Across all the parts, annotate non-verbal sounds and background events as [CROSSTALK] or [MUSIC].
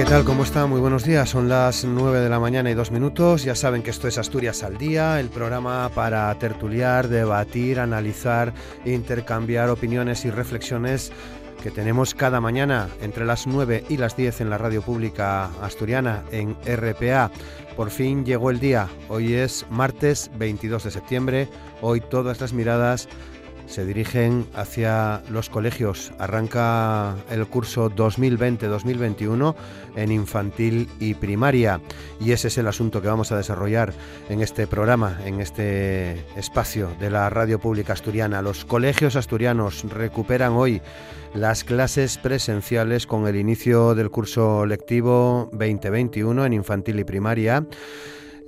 ¿Qué tal? ¿Cómo está? Muy buenos días. Son las 9 de la mañana y dos minutos. Ya saben que esto es Asturias al Día, el programa para tertuliar, debatir, analizar, intercambiar opiniones y reflexiones que tenemos cada mañana entre las 9 y las 10 en la radio pública asturiana en RPA. Por fin llegó el día. Hoy es martes 22 de septiembre. Hoy todas las miradas se dirigen hacia los colegios. Arranca el curso 2020-2021 en infantil y primaria y ese es el asunto que vamos a desarrollar en este programa, en este espacio de la radio pública asturiana. Los colegios asturianos recuperan hoy las clases presenciales con el inicio del curso lectivo 2021 en infantil y primaria.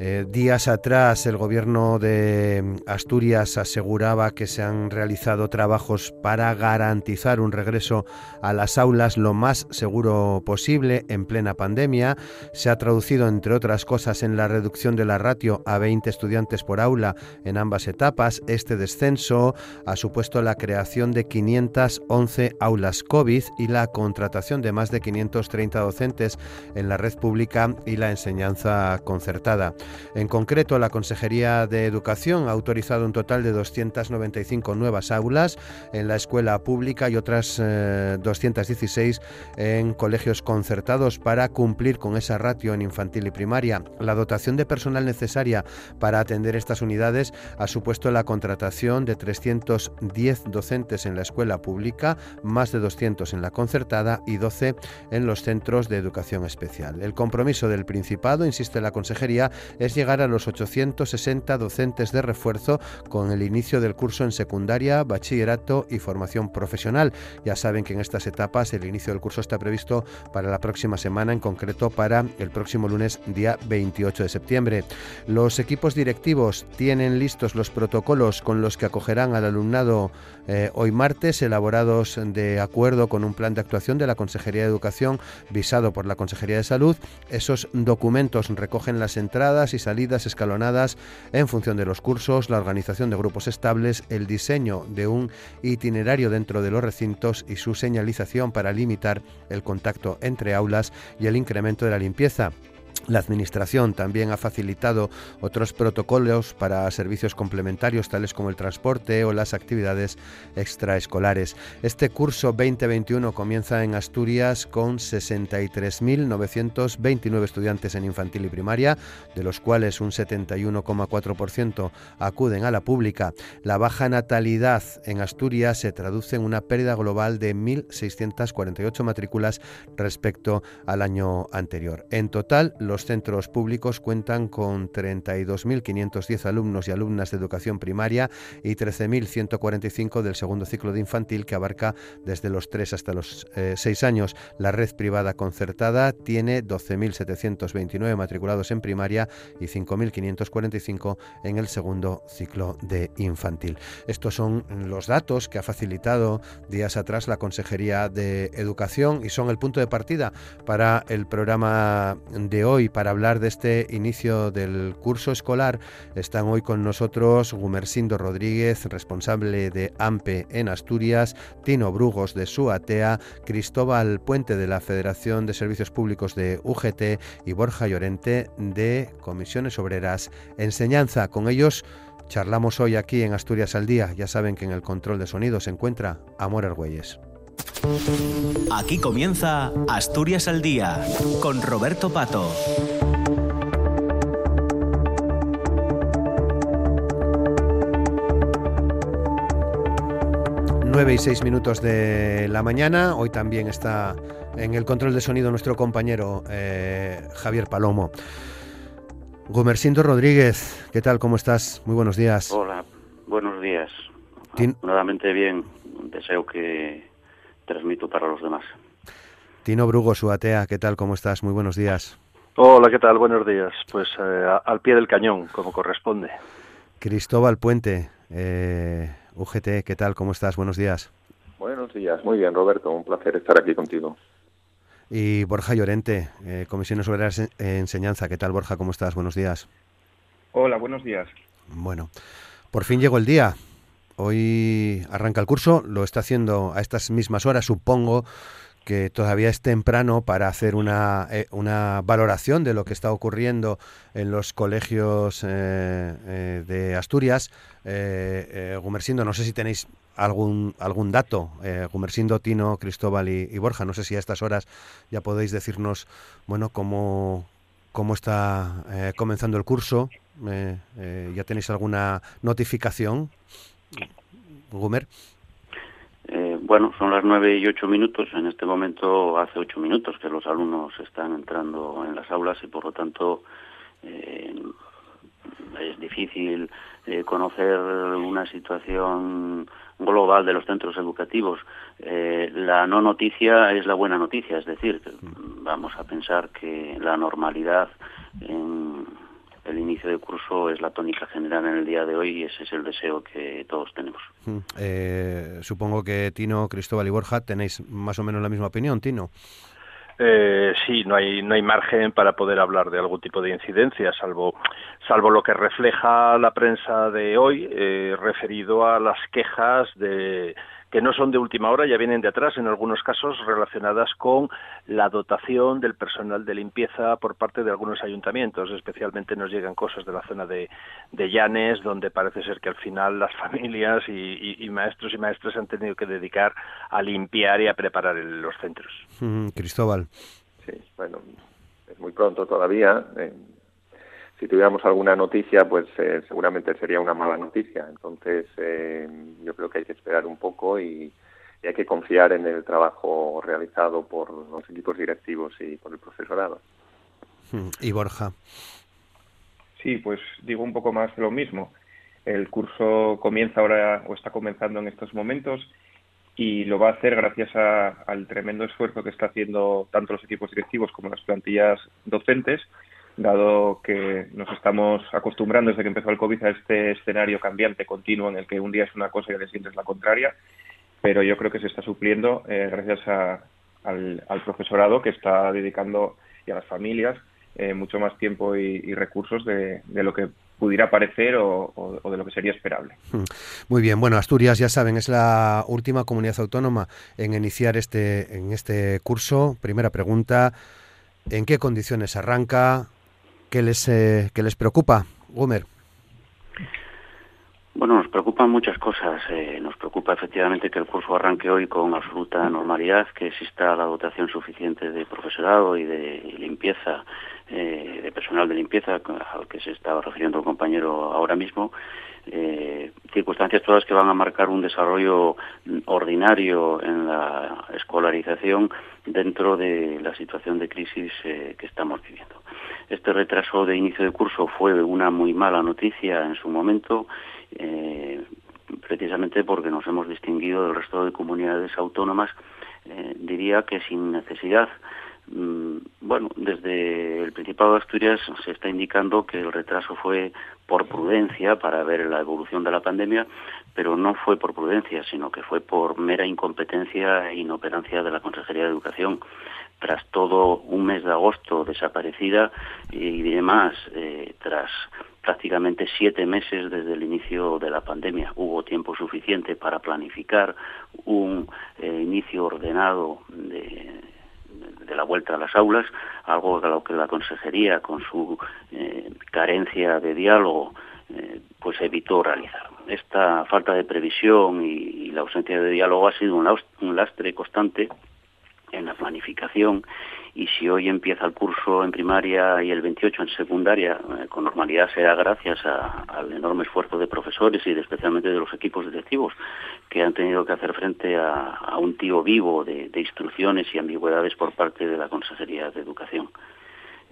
Eh, días atrás el gobierno de Asturias aseguraba que se han realizado trabajos para garantizar un regreso a las aulas lo más seguro posible en plena pandemia. Se ha traducido, entre otras cosas, en la reducción de la ratio a 20 estudiantes por aula en ambas etapas. Este descenso ha supuesto la creación de 511 aulas COVID y la contratación de más de 530 docentes en la red pública y la enseñanza concertada. En concreto, la Consejería de Educación ha autorizado un total de 295 nuevas aulas en la escuela pública y otras 216 eh, en colegios concertados para cumplir con esa ratio en infantil y primaria. La dotación de personal necesaria para atender estas unidades ha supuesto la contratación de 310 docentes en la escuela pública, más de 200 en la concertada y 12 en los centros de educación especial. El compromiso del Principado, insiste la Consejería, es llegar a los 860 docentes de refuerzo con el inicio del curso en secundaria, bachillerato y formación profesional. Ya saben que en estas etapas el inicio del curso está previsto para la próxima semana, en concreto para el próximo lunes día 28 de septiembre. Los equipos directivos tienen listos los protocolos con los que acogerán al alumnado eh, hoy martes, elaborados de acuerdo con un plan de actuación de la Consejería de Educación visado por la Consejería de Salud. Esos documentos recogen las entradas y salidas escalonadas en función de los cursos, la organización de grupos estables, el diseño de un itinerario dentro de los recintos y su señalización para limitar el contacto entre aulas y el incremento de la limpieza. La Administración también ha facilitado otros protocolos para servicios complementarios tales como el transporte o las actividades extraescolares. Este curso 2021 comienza en Asturias con 63.929 estudiantes en infantil y primaria, de los cuales un 71,4% acuden a la pública. La baja natalidad en Asturias se traduce en una pérdida global de 1.648 matrículas respecto al año anterior. En total, los centros públicos cuentan con 32.510 alumnos y alumnas de educación primaria y 13.145 del segundo ciclo de infantil que abarca desde los 3 hasta los 6 eh, años. La red privada concertada tiene 12.729 matriculados en primaria y 5.545 en el segundo ciclo de infantil. Estos son los datos que ha facilitado días atrás la Consejería de Educación y son el punto de partida para el programa de hoy para hablar de este inicio del curso escolar están hoy con nosotros Gumersindo Rodríguez, responsable de AMPE en Asturias, Tino Brugos de SUATEA, Cristóbal Puente de la Federación de Servicios Públicos de UGT y Borja Llorente de Comisiones Obreras Enseñanza. Con ellos charlamos hoy aquí en Asturias al Día. Ya saben que en el control de sonido se encuentra Amor Argüelles. Aquí comienza Asturias al Día con Roberto Pato. 9 y 6 minutos de la mañana. Hoy también está en el control de sonido nuestro compañero eh, Javier Palomo. Gumersindo Rodríguez, ¿qué tal? ¿Cómo estás? Muy buenos días. Hola, buenos días. Nuevamente bien, deseo que transmito para los demás. Tino Brugo, Suatea, ¿qué tal? ¿Cómo estás? Muy buenos días. Hola, ¿qué tal? Buenos días. Pues eh, al pie del cañón, como corresponde. Cristóbal Puente, eh, UGT, ¿qué tal? ¿Cómo estás? Buenos días. Buenos días, muy bien, Roberto, un placer estar aquí contigo. Y Borja Llorente, eh, Comisiones sobre Enseñanza, ¿qué tal, Borja? ¿Cómo estás? Buenos días. Hola, buenos días. Bueno, por fin llegó el día. Hoy arranca el curso, lo está haciendo a estas mismas horas, supongo, que todavía es temprano para hacer una, eh, una valoración de lo que está ocurriendo en los colegios eh, eh, de Asturias. Gumersindo, no sé si tenéis algún, algún dato. Gumersindo, Tino, Cristóbal y, Borja, no sé si a estas horas ya podéis decirnos bueno, cómo, cómo está comenzando el curso. ¿Ya tenéis alguna notificación? Gumer. Bueno, son las nueve y ocho minutos. En este momento hace ocho minutos que los alumnos están entrando en las aulas y por lo tanto eh, es difícil eh, conocer una situación global de los centros educativos. Eh, la no noticia es la buena noticia, es decir, vamos a pensar que la normalidad en el inicio de curso es la tónica general en el día de hoy y ese es el deseo que todos tenemos. Mm, eh, supongo que Tino, Cristóbal y Borja tenéis más o menos la misma opinión, Tino. Eh, sí, no hay no hay margen para poder hablar de algún tipo de incidencia, salvo salvo lo que refleja la prensa de hoy eh, referido a las quejas de que no son de última hora, ya vienen de atrás, en algunos casos relacionadas con la dotación del personal de limpieza por parte de algunos ayuntamientos. Especialmente nos llegan cosas de la zona de, de Llanes, donde parece ser que al final las [LAUGHS] familias y, maestros y maestras han tenido que dedicar a limpiar y a preparar los centros. Cristóbal. Sí, bueno, es muy pronto todavía. Eh, si tuviéramos alguna noticia, pues eh, seguramente sería una mala noticia. Entonces, eh, yo creo que hay que esperar un poco y, hay que confiar en el trabajo realizado por los equipos directivos y por el profesorado. Hmm. Y Borja. Sí, pues digo un poco más de lo mismo. El curso comienza ahora o está comenzando en estos momentos y lo va a hacer gracias al tremendo esfuerzo que está haciendo tanto los equipos directivos como las plantillas docentes dado que nos estamos acostumbrando desde que empezó el COVID a este escenario cambiante continuo en el que un día es una cosa y al día siguiente es la contraria, pero yo creo que se está supliendo eh, gracias al, profesorado que está dedicando y a las familias eh, mucho más tiempo y, recursos de, lo que pudiera parecer o, de lo que sería esperable. Hmm. Muy bien, bueno, Asturias, ya saben, es la última comunidad autónoma en iniciar este, en este curso. Primera pregunta, ¿en qué condiciones arranca? ¿Qué les, eh, les preocupa, Gumer? Bueno, nos preocupan muchas cosas. Eh, nos preocupa efectivamente que el curso arranque hoy con absoluta normalidad, que exista la dotación suficiente de profesorado y de limpieza, eh, de personal de limpieza, al que se estaba refiriendo el compañero ahora mismo. circunstancias todas que van a marcar un desarrollo ordinario en la escolarización dentro de la situación de crisis que estamos viviendo. Este retraso de inicio de curso fue una muy mala noticia en su momento, eh, precisamente porque nos hemos distinguido del resto de comunidades autónomas, eh, diría que sin necesidad. Mm, bueno, desde el Principado de Asturias se está indicando que el retraso fue por prudencia para ver la evolución de la pandemia, pero no fue por prudencia, sino que fue por mera incompetencia e inoperancia de la Consejería de Educación tras todo un mes de agosto desaparecida y demás, eh, tras prácticamente siete meses desde el inicio de la pandemia. Hubo tiempo suficiente para planificar un eh, inicio ordenado de, la vuelta a las aulas, algo de lo que la consejería, con su carencia de diálogo, pues evitó realizar. Esta falta de previsión y, la ausencia de diálogo ha sido un lastre constante en la planificación y si hoy empieza el curso en primaria y el 28 en secundaria, eh, con normalidad será gracias al enorme esfuerzo de profesores y especialmente de los equipos directivos que han tenido que hacer frente a, un tío vivo de, de instrucciones y ambigüedades por parte de la Consejería de Educación.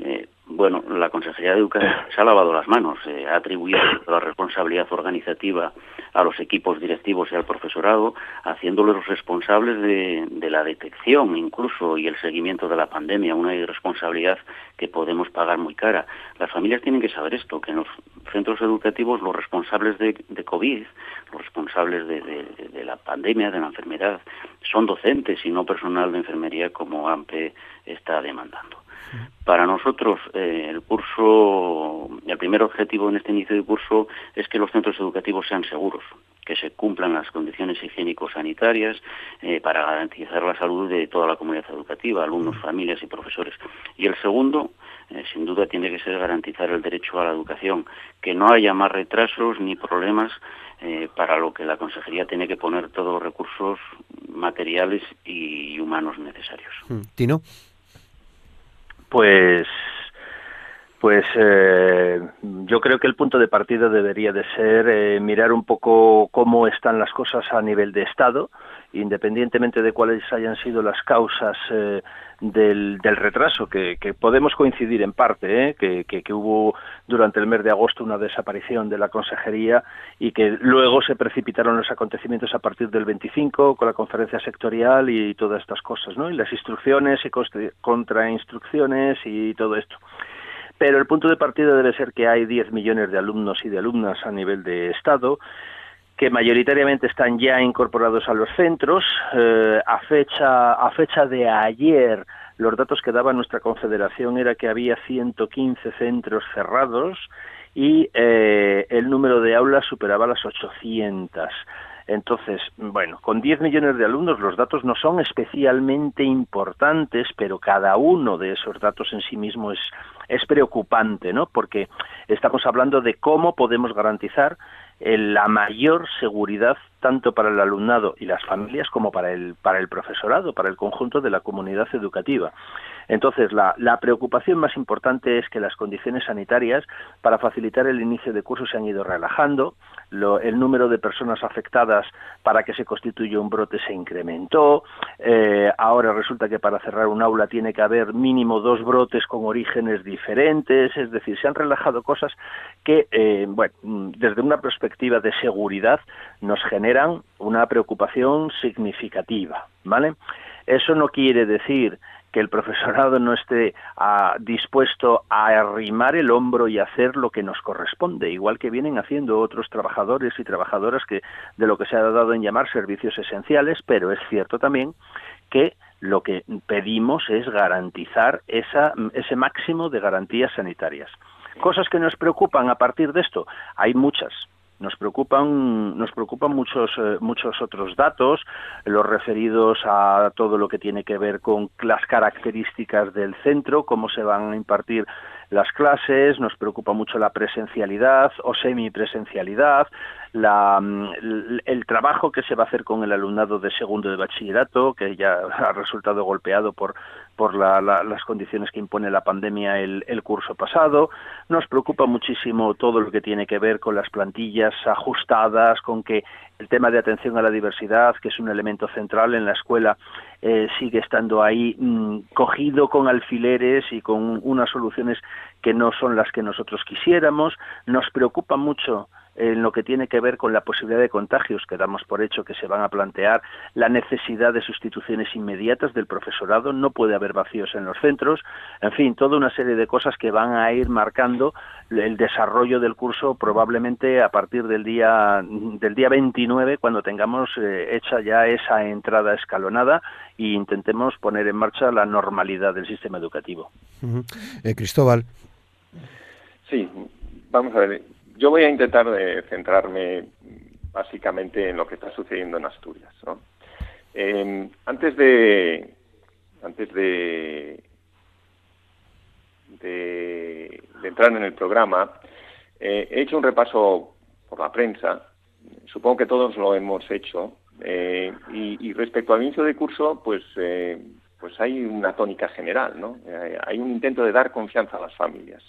Eh, bueno, la Consejería de Educación se ha lavado las manos, eh, ha atribuido la responsabilidad organizativa a los equipos directivos y al profesorado, haciéndolos responsables de, la detección incluso y el seguimiento de la pandemia, una irresponsabilidad que podemos pagar muy cara. Las familias tienen que saber esto, que en los centros educativos los responsables de, COVID, los responsables de, la pandemia, de la enfermedad, son docentes y no personal de enfermería como AMPE está demandando. Para nosotros, eh, el curso, el primer objetivo en este inicio de curso es que los centros educativos sean seguros, que se cumplan las condiciones higiénico-sanitarias eh, para garantizar la salud de toda la comunidad educativa, alumnos, familias y profesores. Y el segundo, eh, sin duda, tiene que ser garantizar el derecho a la educación, que no haya más retrasos ni problemas para lo que la Consejería tiene que poner todos los recursos materiales y humanos necesarios. Mm, Tino. Pues pues eh, yo creo que el punto de partida debería de ser eh, mirar un poco cómo están las cosas a nivel de Estado, independientemente de cuáles hayan sido las causas eh, del, retraso, que, podemos coincidir en parte, que, que, hubo durante el mes de agosto una desaparición de la consejería y que luego se precipitaron los acontecimientos a partir del 25 con la conferencia sectorial y todas estas cosas, ¿no? y las instrucciones y contrainstrucciones y todo esto. Pero el punto de partida debe ser que hay 10 millones de alumnos y de alumnas a nivel de Estado que mayoritariamente están ya incorporados a los centros. Eh, a, fecha, a fecha de ayer, los datos que daba nuestra confederación era que había 115 centros cerrados y eh, el número de aulas superaba las 800. Entonces, bueno, con 10 millones de alumnos los datos no son especialmente importantes, pero cada uno de esos datos en sí mismo es, es preocupante, ¿no? Porque estamos hablando de cómo podemos garantizar la mayor seguridad tanto para el alumnado y las familias como para el, para el profesorado, para el conjunto de la comunidad educativa. Entonces, la, la, preocupación más importante es que las condiciones sanitarias para facilitar el inicio de curso se han ido relajando, el número de personas afectadas para que se constituya un brote se incrementó, eh, ahora resulta que para cerrar un aula tiene que haber mínimo dos brotes con orígenes diferentes, es decir, se han relajado cosas que, eh, bueno, desde una perspectiva de seguridad nos generan una preocupación significativa, ¿vale? Eso no quiere decir que el profesorado no esté ah, dispuesto a arrimar el hombro y hacer lo que nos corresponde, igual que vienen haciendo otros trabajadores y trabajadoras que de lo que se ha dado en llamar servicios esenciales, pero es cierto también que lo que pedimos es garantizar esa, ese máximo de garantías sanitarias. Cosas que nos preocupan a partir de esto, hay muchas, nos preocupan, nos preocupan muchos, eh, muchos otros datos, los referidos a todo lo que tiene que ver con las características del centro, cómo se van a impartir las clases, nos preocupa mucho la presencialidad o semipresencialidad, la, mm, el trabajo que se va a hacer con el alumnado de segundo de bachillerato, que ya [LAUGHS] ha resultado golpeado por, por las condiciones que impone la pandemia el, el curso pasado. Nos preocupa muchísimo todo lo que tiene que ver con las plantillas ajustadas, con que el tema de atención a la diversidad, que es un elemento central en la escuela, eh, sigue estando ahí mm, cogido con alfileres y con unas soluciones que no son las que nosotros quisiéramos. Nos preocupa mucho en lo que tiene que ver con la posibilidad de contagios que damos por hecho que se van a plantear, la necesidad de sustituciones inmediatas del profesorado, no puede haber vacíos en los centros, en fin, toda una serie de cosas que van a ir marcando el desarrollo del curso probablemente a partir del día del día 29 cuando tengamos eh, hecha ya esa entrada escalonada e intentemos poner en marcha la normalidad del sistema educativo. Eh, Cristóbal. Sí, vamos a ver yo voy a intentar centrarme básicamente en lo que está sucediendo en Asturias. ¿no? antes de, antes de, entrar en el programa, eh, he hecho un repaso por la prensa. Supongo que todos lo hemos hecho. Eh, y, respecto al inicio de curso, pues, eh, pues hay una tónica general, ¿no? hay un intento de dar confianza a las familias.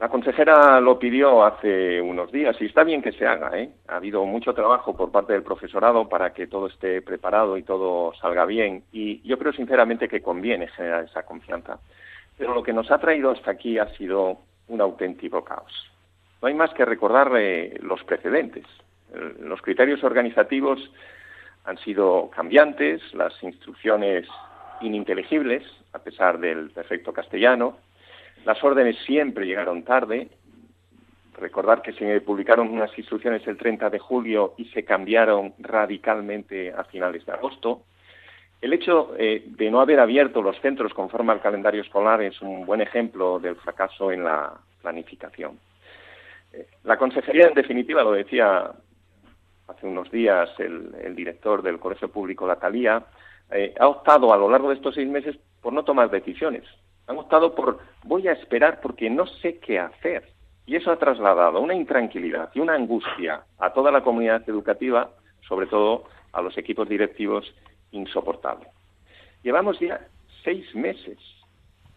La consejera lo pidió hace unos días y está bien que se haga. ¿eh? Ha habido mucho trabajo por parte del profesorado para que todo esté preparado y todo salga bien y yo creo sinceramente que conviene generar esa confianza. Pero lo que nos ha traído hasta aquí ha sido un auténtico caos. No hay más que recordar los precedentes. Los criterios organizativos han sido cambiantes, las instrucciones ininteligibles, a pesar del perfecto castellano, las órdenes siempre llegaron tarde. Recordar que se publicaron unas instrucciones el 30 de julio y se cambiaron radicalmente a finales de agosto. El hecho eh, de no haber abierto los centros conforme al calendario escolar es un buen ejemplo del fracaso en la planificación. Eh, la consejería, en definitiva, lo decía hace unos días el, director del Colegio Público, La Talía, eh, ha optado a lo largo de estos seis meses por no tomar decisiones, han optado por voy a esperar porque no sé qué hacer. Y eso ha trasladado una intranquilidad y una angustia a toda la comunidad educativa, sobre todo a los equipos directivos, insoportable. Llevamos ya seis meses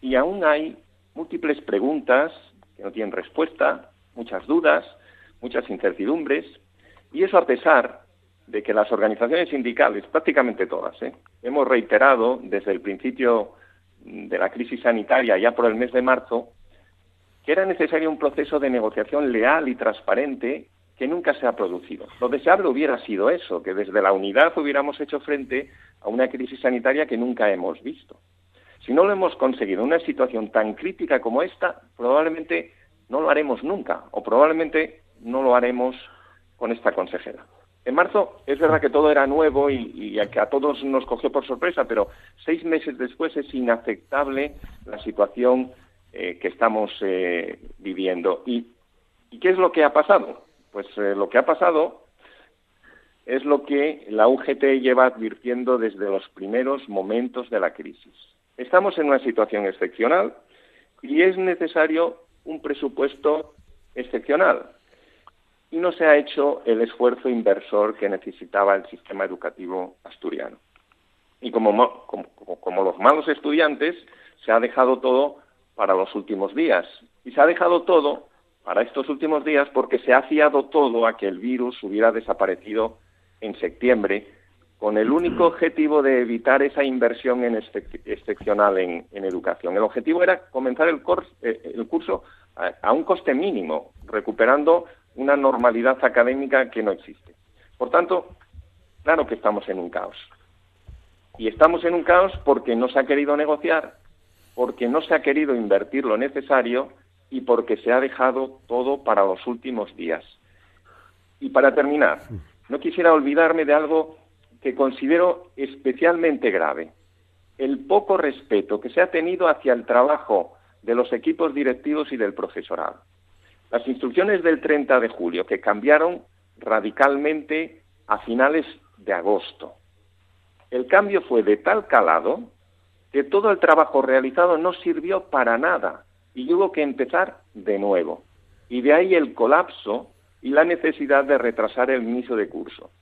y aún hay múltiples preguntas que no tienen respuesta, muchas dudas, muchas incertidumbres, y eso a pesar de que las organizaciones sindicales, prácticamente todas, ¿eh? hemos reiterado desde el principio de la crisis sanitaria ya por el mes de marzo, que era necesario un proceso de negociación leal y transparente que nunca se ha producido. Lo deseable hubiera sido eso, que desde la unidad hubiéramos hecho frente a una crisis sanitaria que nunca hemos visto. Si no lo hemos conseguido en una situación tan crítica como esta, probablemente no lo haremos nunca, o probablemente no lo haremos con esta consejera. En marzo es verdad que todo era nuevo y, que a todos nos cogió por sorpresa, pero seis meses después es inaceptable la situación eh, que estamos eh, viviendo. ¿Y, qué es lo que ha pasado? Pues eh, lo que ha pasado es lo que la UGT lleva advirtiendo desde los primeros momentos de la crisis. Estamos en una situación excepcional y es necesario un presupuesto excepcional y no se ha hecho el esfuerzo inversor que necesitaba el sistema educativo asturiano. Y como, como, los malos estudiantes, se ha dejado todo para los últimos días. Y se ha dejado todo para estos últimos días porque se ha fiado todo a que el virus hubiera desaparecido en septiembre con el único [CLEARS THROAT] objetivo de evitar esa inversión en excepcional en, educación. El objetivo era comenzar el, eh, el curso a, un coste mínimo, recuperando una normalidad académica que no existe. Por tanto, claro que estamos en un caos. Y estamos en un caos porque no se ha querido negociar, porque no se ha querido invertir lo necesario y porque se ha dejado todo para los últimos días. Y para terminar, no quisiera olvidarme de algo que considero especialmente grave, el poco respeto que se ha tenido hacia el trabajo de los equipos directivos y del profesorado. Las instrucciones del 30 de julio, que cambiaron radicalmente a finales de agosto. El cambio fue de tal calado que todo el trabajo realizado no sirvió para nada y hubo que empezar de nuevo. Y de ahí el colapso y la necesidad de retrasar el inicio de curso.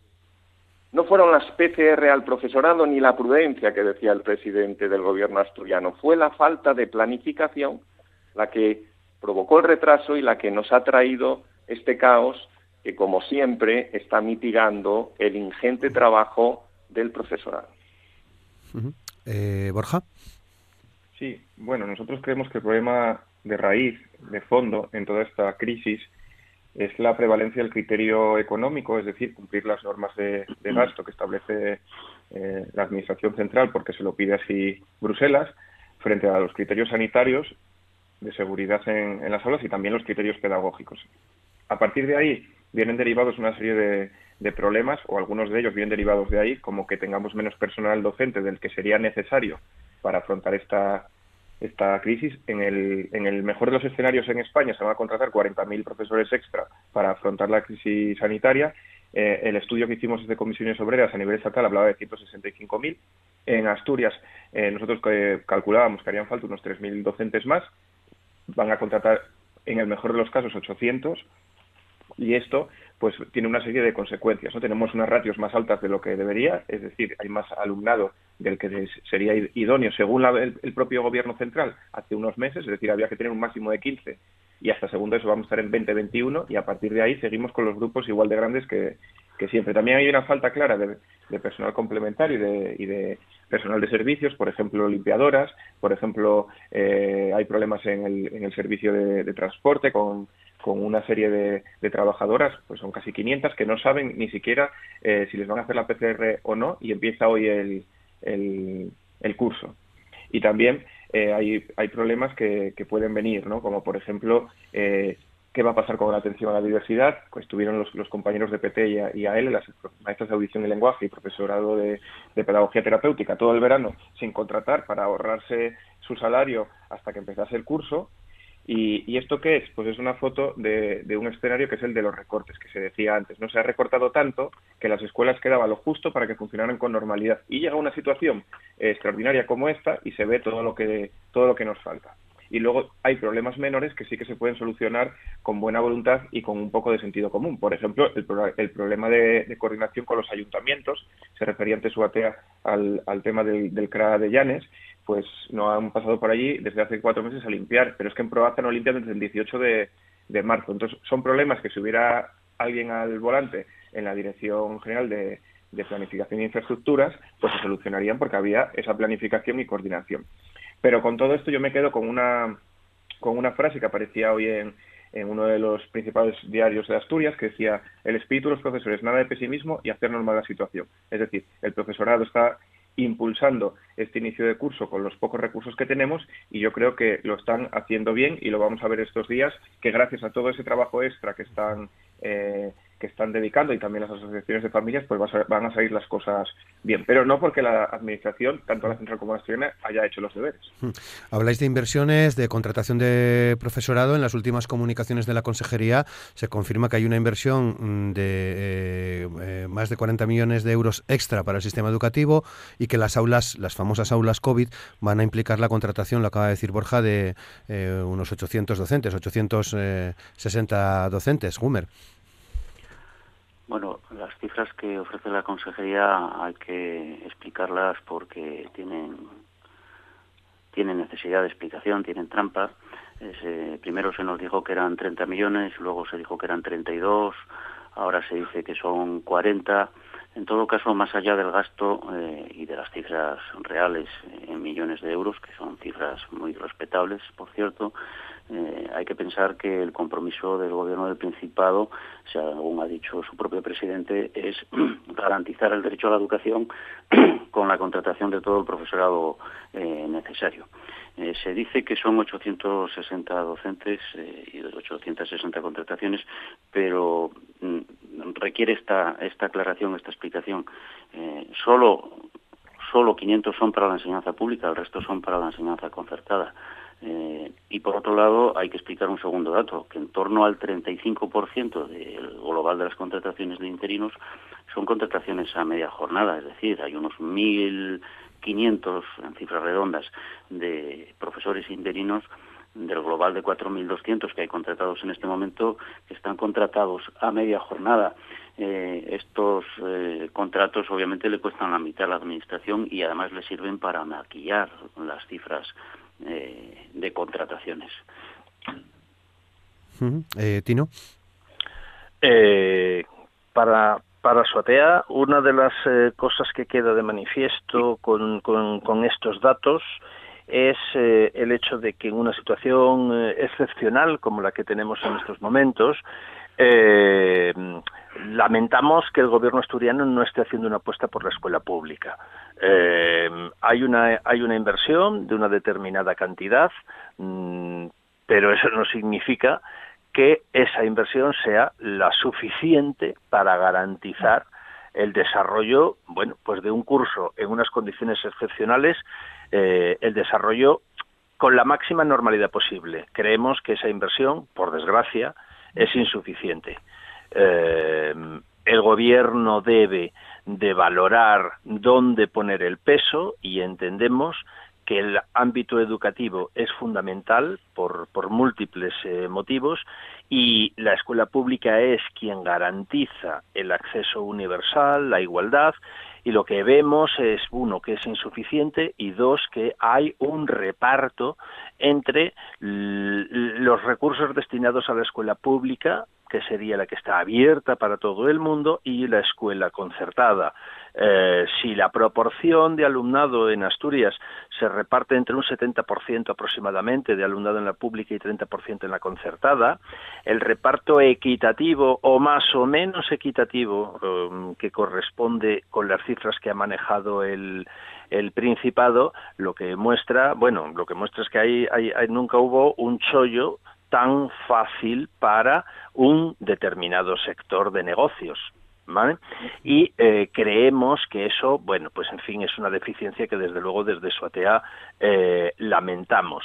No fueron las PCR al profesorado ni la prudencia que decía el presidente del gobierno asturiano, fue la falta de planificación la que provocó el retraso y la que nos ha traído este caos que, como siempre, está mitigando el ingente trabajo del profesorado. Eh, Borja. Sí, bueno, nosotros creemos que el problema de raíz, de fondo, en toda esta crisis es la prevalencia del criterio económico, es decir, cumplir las normas de, gasto que establece eh, la Administración Central, porque se lo pide así Bruselas, frente a los criterios sanitarios de seguridad en, las aulas y también los criterios pedagógicos. A partir de ahí vienen derivados una serie de, de problemas, o algunos de ellos vienen derivados de ahí, como que tengamos menos personal docente del que sería necesario para afrontar esta esta crisis. En el, en el mejor de los escenarios en España se van a contratar 40.000 profesores extra para afrontar la crisis sanitaria. Eh, el estudio que hicimos desde comisiones obreras a nivel estatal hablaba de 165.000 En Asturias, eh, nosotros calculábamos que harían falta unos 3.000 docentes más, van a contratar en el mejor de los casos 800 y esto pues tiene una serie de consecuencias. ¿no? Tenemos unas ratios más altas de lo que debería, es decir, hay más alumnado del que sería idóneo según el, propio gobierno central hace unos meses, es decir, había que tener un máximo de 15 y hasta segundo eso vamos a estar en 2021 y a partir de ahí seguimos con los grupos igual de grandes que, siempre. También hay una falta clara de, personal complementario y de, personal de servicios, por ejemplo, limpiadoras, por ejemplo, eh, hay problemas en el, servicio de transporte con con una serie de, trabajadoras, pues son casi 500, que no saben ni siquiera eh, si les van a hacer la PCR o no, y empieza hoy el, el, curso. Y también eh, hay, hay problemas que, que, pueden venir, ¿no? como por ejemplo, eh, qué va a pasar con la atención a la diversidad. Pues estuvieron los, compañeros de PT y, a, él, las maestras de audición y lenguaje y profesorado de, pedagogía terapéutica, todo el verano sin contratar para ahorrarse su salario hasta que empezase el curso ¿Y, esto qué es? Pues es una foto de, un escenario que es el de los recortes, que se decía antes. No se ha recortado tanto que las escuelas quedaba lo justo para que funcionaran con normalidad. Y llega una situación extraordinaria como esta y se ve todo lo que, todo lo que nos falta. Y luego hay problemas menores que sí que se pueden solucionar con buena voluntad y con un poco de sentido común. Por ejemplo, el, problema de, coordinación con los ayuntamientos, se refería antes su atea al, tema del, del CRA de Llanes, pues no han pasado por allí desde hace cuatro meses a limpiar, pero es que en Proaza no limpian desde el 18 de, marzo. Entonces, son problemas que si hubiera alguien al volante en la Dirección General de, Planificación e Infraestructuras, pues se solucionarían porque había esa planificación y coordinación. Pero con todo esto yo me quedo con una, con una frase que aparecía hoy en, en uno de los principales diarios de Asturias, que decía, el espíritu de los profesores, nada de pesimismo y hacer normal la situación. Es decir, el profesorado está impulsando este inicio de curso con los pocos recursos que tenemos y yo creo que lo están haciendo bien y lo vamos a ver estos días que gracias a todo ese trabajo extra que están eh, que están dedicando y también las asociaciones de familias, pues van a salir las cosas bien. Pero no porque la Administración, tanto la Central como la Estudiantina, haya hecho los deberes. Hmm. Habláis de inversiones, de contratación de profesorado. En las últimas comunicaciones de la Consejería se confirma que hay una inversión mm, de eh, eh, más de 40 millones de euros extra para el sistema educativo y que las aulas, las famosas aulas COVID, van a implicar la contratación, lo acaba de decir Borja, de eh, unos 800 docentes, 860 docentes. Gumer. Bueno, las cifras que ofrece la consejería hay que explicarlas porque tienen tienen necesidad de explicación, tienen trampa. primero se nos dijo que eran 30 millones, luego se dijo que eran 32, ahora se dice que son 40. En todo caso, más allá del gasto eh, y de las cifras reales en millones de euros, que son cifras muy respetables, por cierto, eh, hay que pensar que el compromiso del gobierno del Principado, según ha dicho su propio presidente, es [CLEARS THROAT] garantizar el derecho a la educación [CLEARS THROAT] con la contratación de todo el profesorado eh, necesario. Eh, se dice que son 860 docentes y 860 contrataciones, pero mm, requiere esta, esta aclaración, esta explicación. solo, solo 500 son para la enseñanza pública, el resto son para la enseñanza concertada. Eh, y por otro lado, hay que explicar un segundo dato, que en torno al 35% del global de las contrataciones de interinos son contrataciones a media jornada, es decir, hay unos 1.500, en cifras redondas, de profesores interinos del global de 4.200 que hay contratados en este momento, que están contratados a media jornada. Eh, estos eh, contratos obviamente le cuestan la mitad a la Administración y además le sirven para maquillar las cifras eh, de contrataciones. Eh, Tino. Eh, para, para Suatea, una de las cosas que queda de manifiesto con, con, estos datos es el hecho de que en una situación excepcional como la que tenemos en estos momentos, lamentamos que el gobierno asturiano no esté haciendo una apuesta por la escuela pública. Eh, hay, una, hay una inversión de una determinada cantidad, mm, pero eso no significa que esa inversión sea la suficiente para garantizar el desarrollo, bueno, pues de un curso en unas condiciones excepcionales, eh, el desarrollo con la máxima normalidad posible. Creemos que esa inversión, por desgracia, es insuficiente. Eh, el gobierno debe de valorar dónde poner el peso y entendemos que el ámbito educativo es fundamental por, por múltiples eh, motivos y la escuela pública es quien garantiza el acceso universal, la igualdad y lo que vemos es uno que es insuficiente y dos que hay un reparto entre los recursos destinados a la escuela pública que sería la que está abierta para todo el mundo, y la escuela concertada. Eh, si la proporción de alumnado en Asturias se reparte entre un 70% aproximadamente de alumnado en la pública y 30% en la concertada, el reparto equitativo o más o menos equitativo um, que corresponde con las cifras que ha manejado el, el Principado, lo que muestra, bueno, lo que muestra es que hay, hay, nunca hubo un chollo tan fácil para un determinado sector de negocios. ¿Vale? Y eh, creemos que eso, bueno, pues en fin, es una deficiencia que desde luego desde Suatea eh, lamentamos.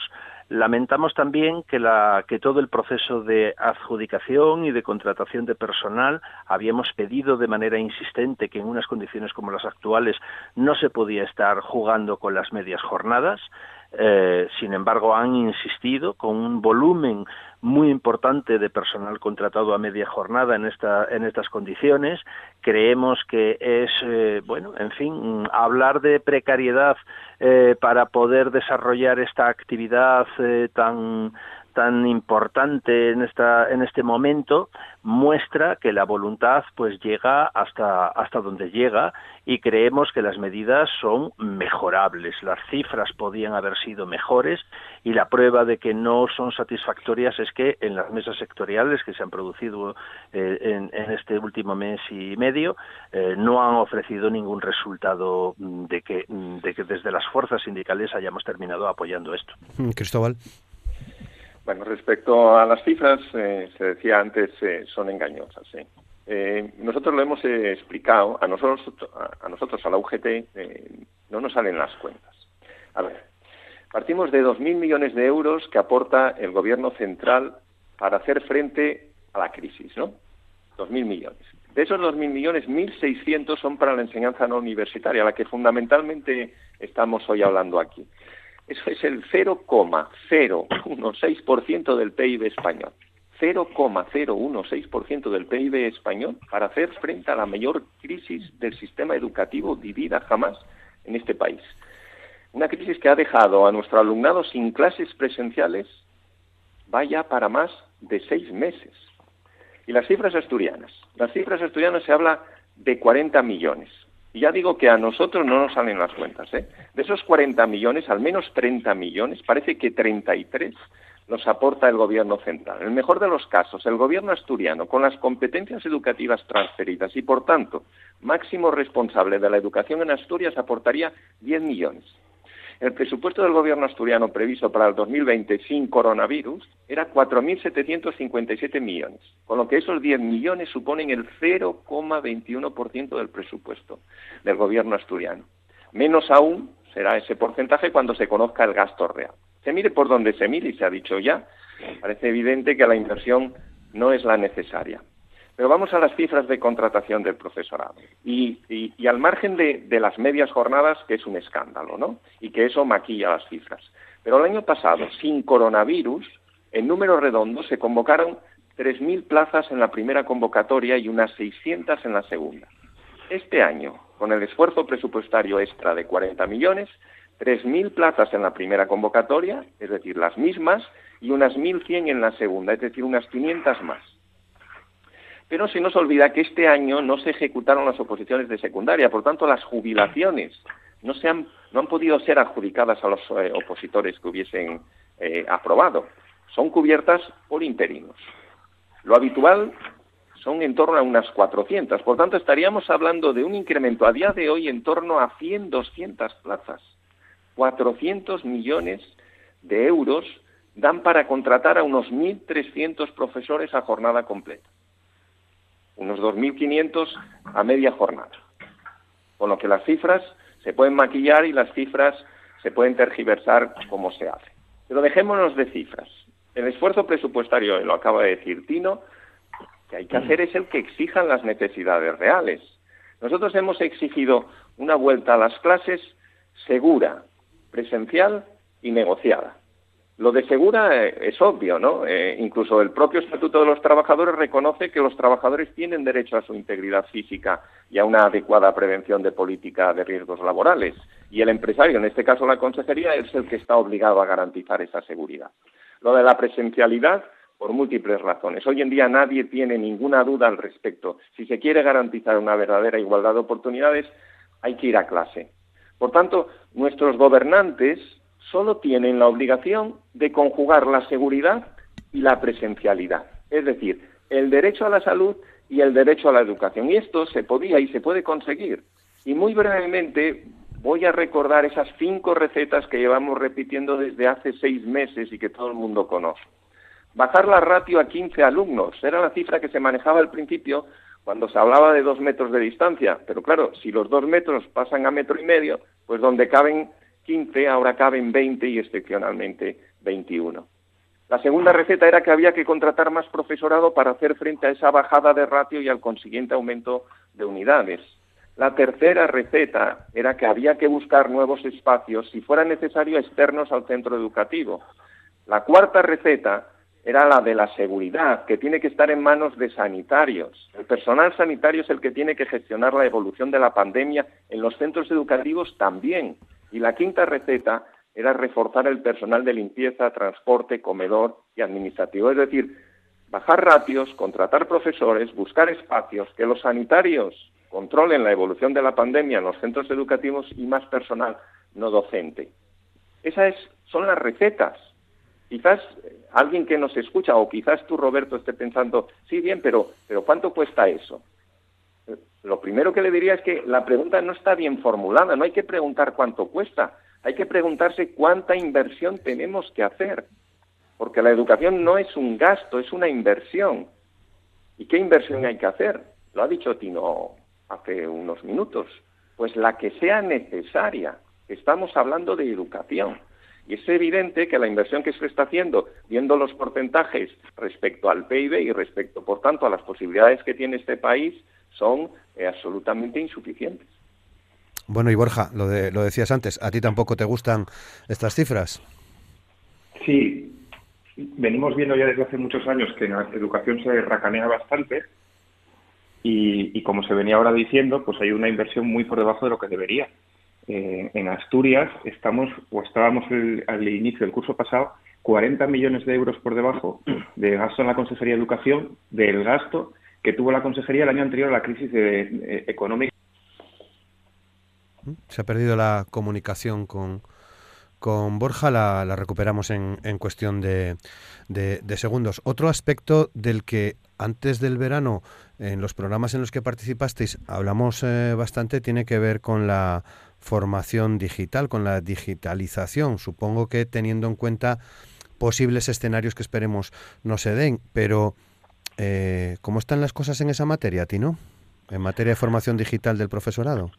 Lamentamos también que, la, que todo el proceso de adjudicación y de contratación de personal habíamos pedido de manera insistente que en unas condiciones como las actuales no se podía estar jugando con las medias jornadas. Eh, sin embargo, han insistido con un volumen muy importante de personal contratado a media jornada en, esta, en estas condiciones. Creemos que es, eh, bueno, en fin, hablar de precariedad eh, para poder desarrollar esta actividad tan tan importante en esta en este momento muestra que la voluntad pues llega hasta hasta donde llega y creemos que las medidas son mejorables. Las cifras podían haber sido mejores y la prueba de que no son satisfactorias es que en las mesas sectoriales que se han producido eh, en, este último mes y medio eh, no han ofrecido ningún resultado de que de que desde las fuerzas sindicales hayamos terminado apoyando esto. Cristóbal bueno, respecto a las cifras, eh, se decía antes, eh, son engañosas. Eh, nosotros lo hemos explicado, a nosotros, a, nosotros, a la UGT, no nos salen las cuentas. A ver, partimos de 2.000 millones de euros que aporta el Gobierno central para hacer frente a la crisis, ¿no? 2.000 millones. De esos 2.000 millones, 1.600 son para la enseñanza no universitaria, la que fundamentalmente estamos hoy hablando aquí. Eso es el 0,016% del PIB español. 0,016% del PIB español para hacer frente a la mayor crisis del sistema educativo vivida jamás en este país. Una crisis que ha dejado a nuestro alumnado sin clases presenciales vaya para más de seis meses. Y las cifras asturianas. Las cifras asturianas se habla de 40 millones. Y ya digo que a nosotros no nos salen las cuentas. ¿eh? De esos 40 millones, al menos 30 millones, parece que 33 los aporta el gobierno central. En el mejor de los casos, el gobierno asturiano, con las competencias educativas transferidas y, por tanto, máximo responsable de la educación en Asturias, aportaría 10 millones. El presupuesto del gobierno asturiano previsto para el 2020 sin coronavirus era 4.757 millones, con lo que esos 10 millones suponen el 0,21% del presupuesto del gobierno asturiano. Menos aún será ese porcentaje cuando se conozca el gasto real. Se mire por donde se mire y se ha dicho ya, parece evidente que la inversión no es la necesaria. Pero vamos a las cifras de contratación del profesorado. Y, al margen de, las medias jornadas, que es un escándalo, ¿no? Y que eso maquilla las cifras. Pero el año pasado, sin coronavirus, en números redondos se convocaron 3.000 plazas en la primera convocatoria y unas 600 en la segunda. Este año, con el esfuerzo presupuestario extra de 40 millones, 3.000 plazas en la primera convocatoria, es decir, las mismas, y unas 1.100 en la segunda, es decir, unas 500 más. Pero se nos olvida que este año no se ejecutaron las oposiciones de secundaria, por tanto las jubilaciones no, se han, no han podido ser adjudicadas a los eh, opositores que hubiesen eh, aprobado. Son cubiertas por interinos. Lo habitual son en torno a unas 400. Por tanto, estaríamos hablando de un incremento a día de hoy en torno a 100, 200 plazas. 400 millones de euros dan para contratar a unos 1.300 profesores a jornada completa unos 2.500 a media jornada. Con lo que las cifras se pueden maquillar y las cifras se pueden tergiversar como se hace. Pero dejémonos de cifras. El esfuerzo presupuestario, lo acaba de decir Tino, que hay que hacer es el que exijan las necesidades reales. Nosotros hemos exigido una vuelta a las clases segura, presencial y negociada. Lo de segura eh, es obvio, ¿no? Eh, incluso el propio Estatuto de los Trabajadores reconoce que los trabajadores tienen derecho a su integridad física y a una adecuada prevención de política de riesgos laborales. Y el empresario, en este caso la Consejería, es el que está obligado a garantizar esa seguridad. Lo de la presencialidad, por múltiples razones. Hoy en día nadie tiene ninguna duda al respecto. Si se quiere garantizar una verdadera igualdad de oportunidades, hay que ir a clase. Por tanto, nuestros gobernantes solo tienen la obligación de conjugar la seguridad y la presencialidad, es decir, el derecho a la salud y el derecho a la educación. Y esto se podía y se puede conseguir. Y muy brevemente voy a recordar esas cinco recetas que llevamos repitiendo desde hace seis meses y que todo el mundo conoce. Bajar la ratio a 15 alumnos era la cifra que se manejaba al principio cuando se hablaba de dos metros de distancia. Pero claro, si los dos metros pasan a metro y medio, pues donde caben 15, ahora caben 20 y excepcionalmente 21. La segunda receta era que había que contratar más profesorado para hacer frente a esa bajada de ratio y al consiguiente aumento de unidades. La tercera receta era que había que buscar nuevos espacios, si fuera necesario, externos al centro educativo. La cuarta receta era la de la seguridad, que tiene que estar en manos de sanitarios. El personal sanitario es el que tiene que gestionar la evolución de la pandemia en los centros educativos también. Y la quinta receta era reforzar el personal de limpieza, transporte, comedor y administrativo. Es decir, bajar ratios, contratar profesores, buscar espacios, que los sanitarios controlen la evolución de la pandemia en los centros educativos y más personal no docente. Esas son las recetas. Quizás eh, alguien que nos escucha o quizás tú, Roberto, esté pensando, sí, bien, pero, pero ¿cuánto cuesta eso? Lo primero que le diría es que la pregunta no está bien formulada, no hay que preguntar cuánto cuesta, hay que preguntarse cuánta inversión tenemos que hacer, porque la educación no es un gasto, es una inversión. ¿Y qué inversión hay que hacer? Lo ha dicho Tino hace unos minutos. Pues la que sea necesaria. Estamos hablando de educación. Y es evidente que la inversión que se está haciendo, viendo los porcentajes respecto al PIB y respecto, por tanto, a las posibilidades que tiene este país, son eh, absolutamente insuficientes. Bueno, y Borja, lo, de, lo decías antes, ¿a ti tampoco te gustan estas cifras? Sí, venimos viendo ya desde hace muchos años que la educación se racanea bastante y, como se venía ahora diciendo, pues hay una inversión muy por debajo de lo que debería. Eh, en Asturias estamos, o estábamos al inicio del curso pasado, 40 millones de euros por debajo de gasto en la Consejería de Educación del gasto que tuvo la consejería el año anterior a la crisis económica. Se ha perdido la comunicación con, con Borja, la, recuperamos en, en cuestión de, de, segundos. Otro aspecto del que antes del verano, en los programas en los que participasteis, hablamos eh, bastante, tiene que ver con la formación digital, con la digitalización. Supongo que teniendo en cuenta posibles escenarios que esperemos no se den, pero eh, ¿Cómo están las cosas en esa materia, Tino? En materia de formación digital del profesorado.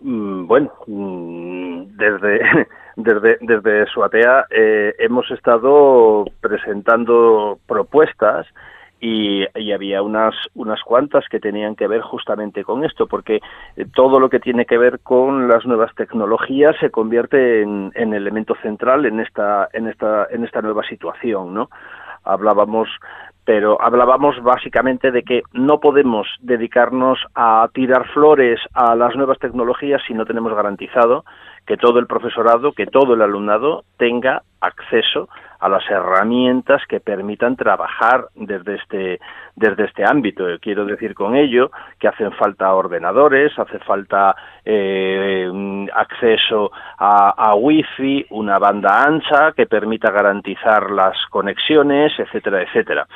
Mm, bueno, mm, desde, [LAUGHS] desde, desde Suatea eh, hemos estado presentando propuestas y, había unas, unas cuantas que tenían que ver justamente con esto, porque eh, todo lo que tiene que ver con las nuevas tecnologías se convierte en, en elemento central en esta, en esta, en esta nueva situación, ¿no? hablábamos pero hablábamos básicamente de que no podemos dedicarnos a tirar flores a las nuevas tecnologías si no tenemos garantizado que todo el profesorado, que todo el alumnado tenga acceso a las herramientas que permitan trabajar desde este, desde este ámbito. Quiero decir con ello que hacen falta ordenadores, hace falta eh, acceso a, a wifi, una banda ancha que permita garantizar las conexiones, etcétera, etcétera.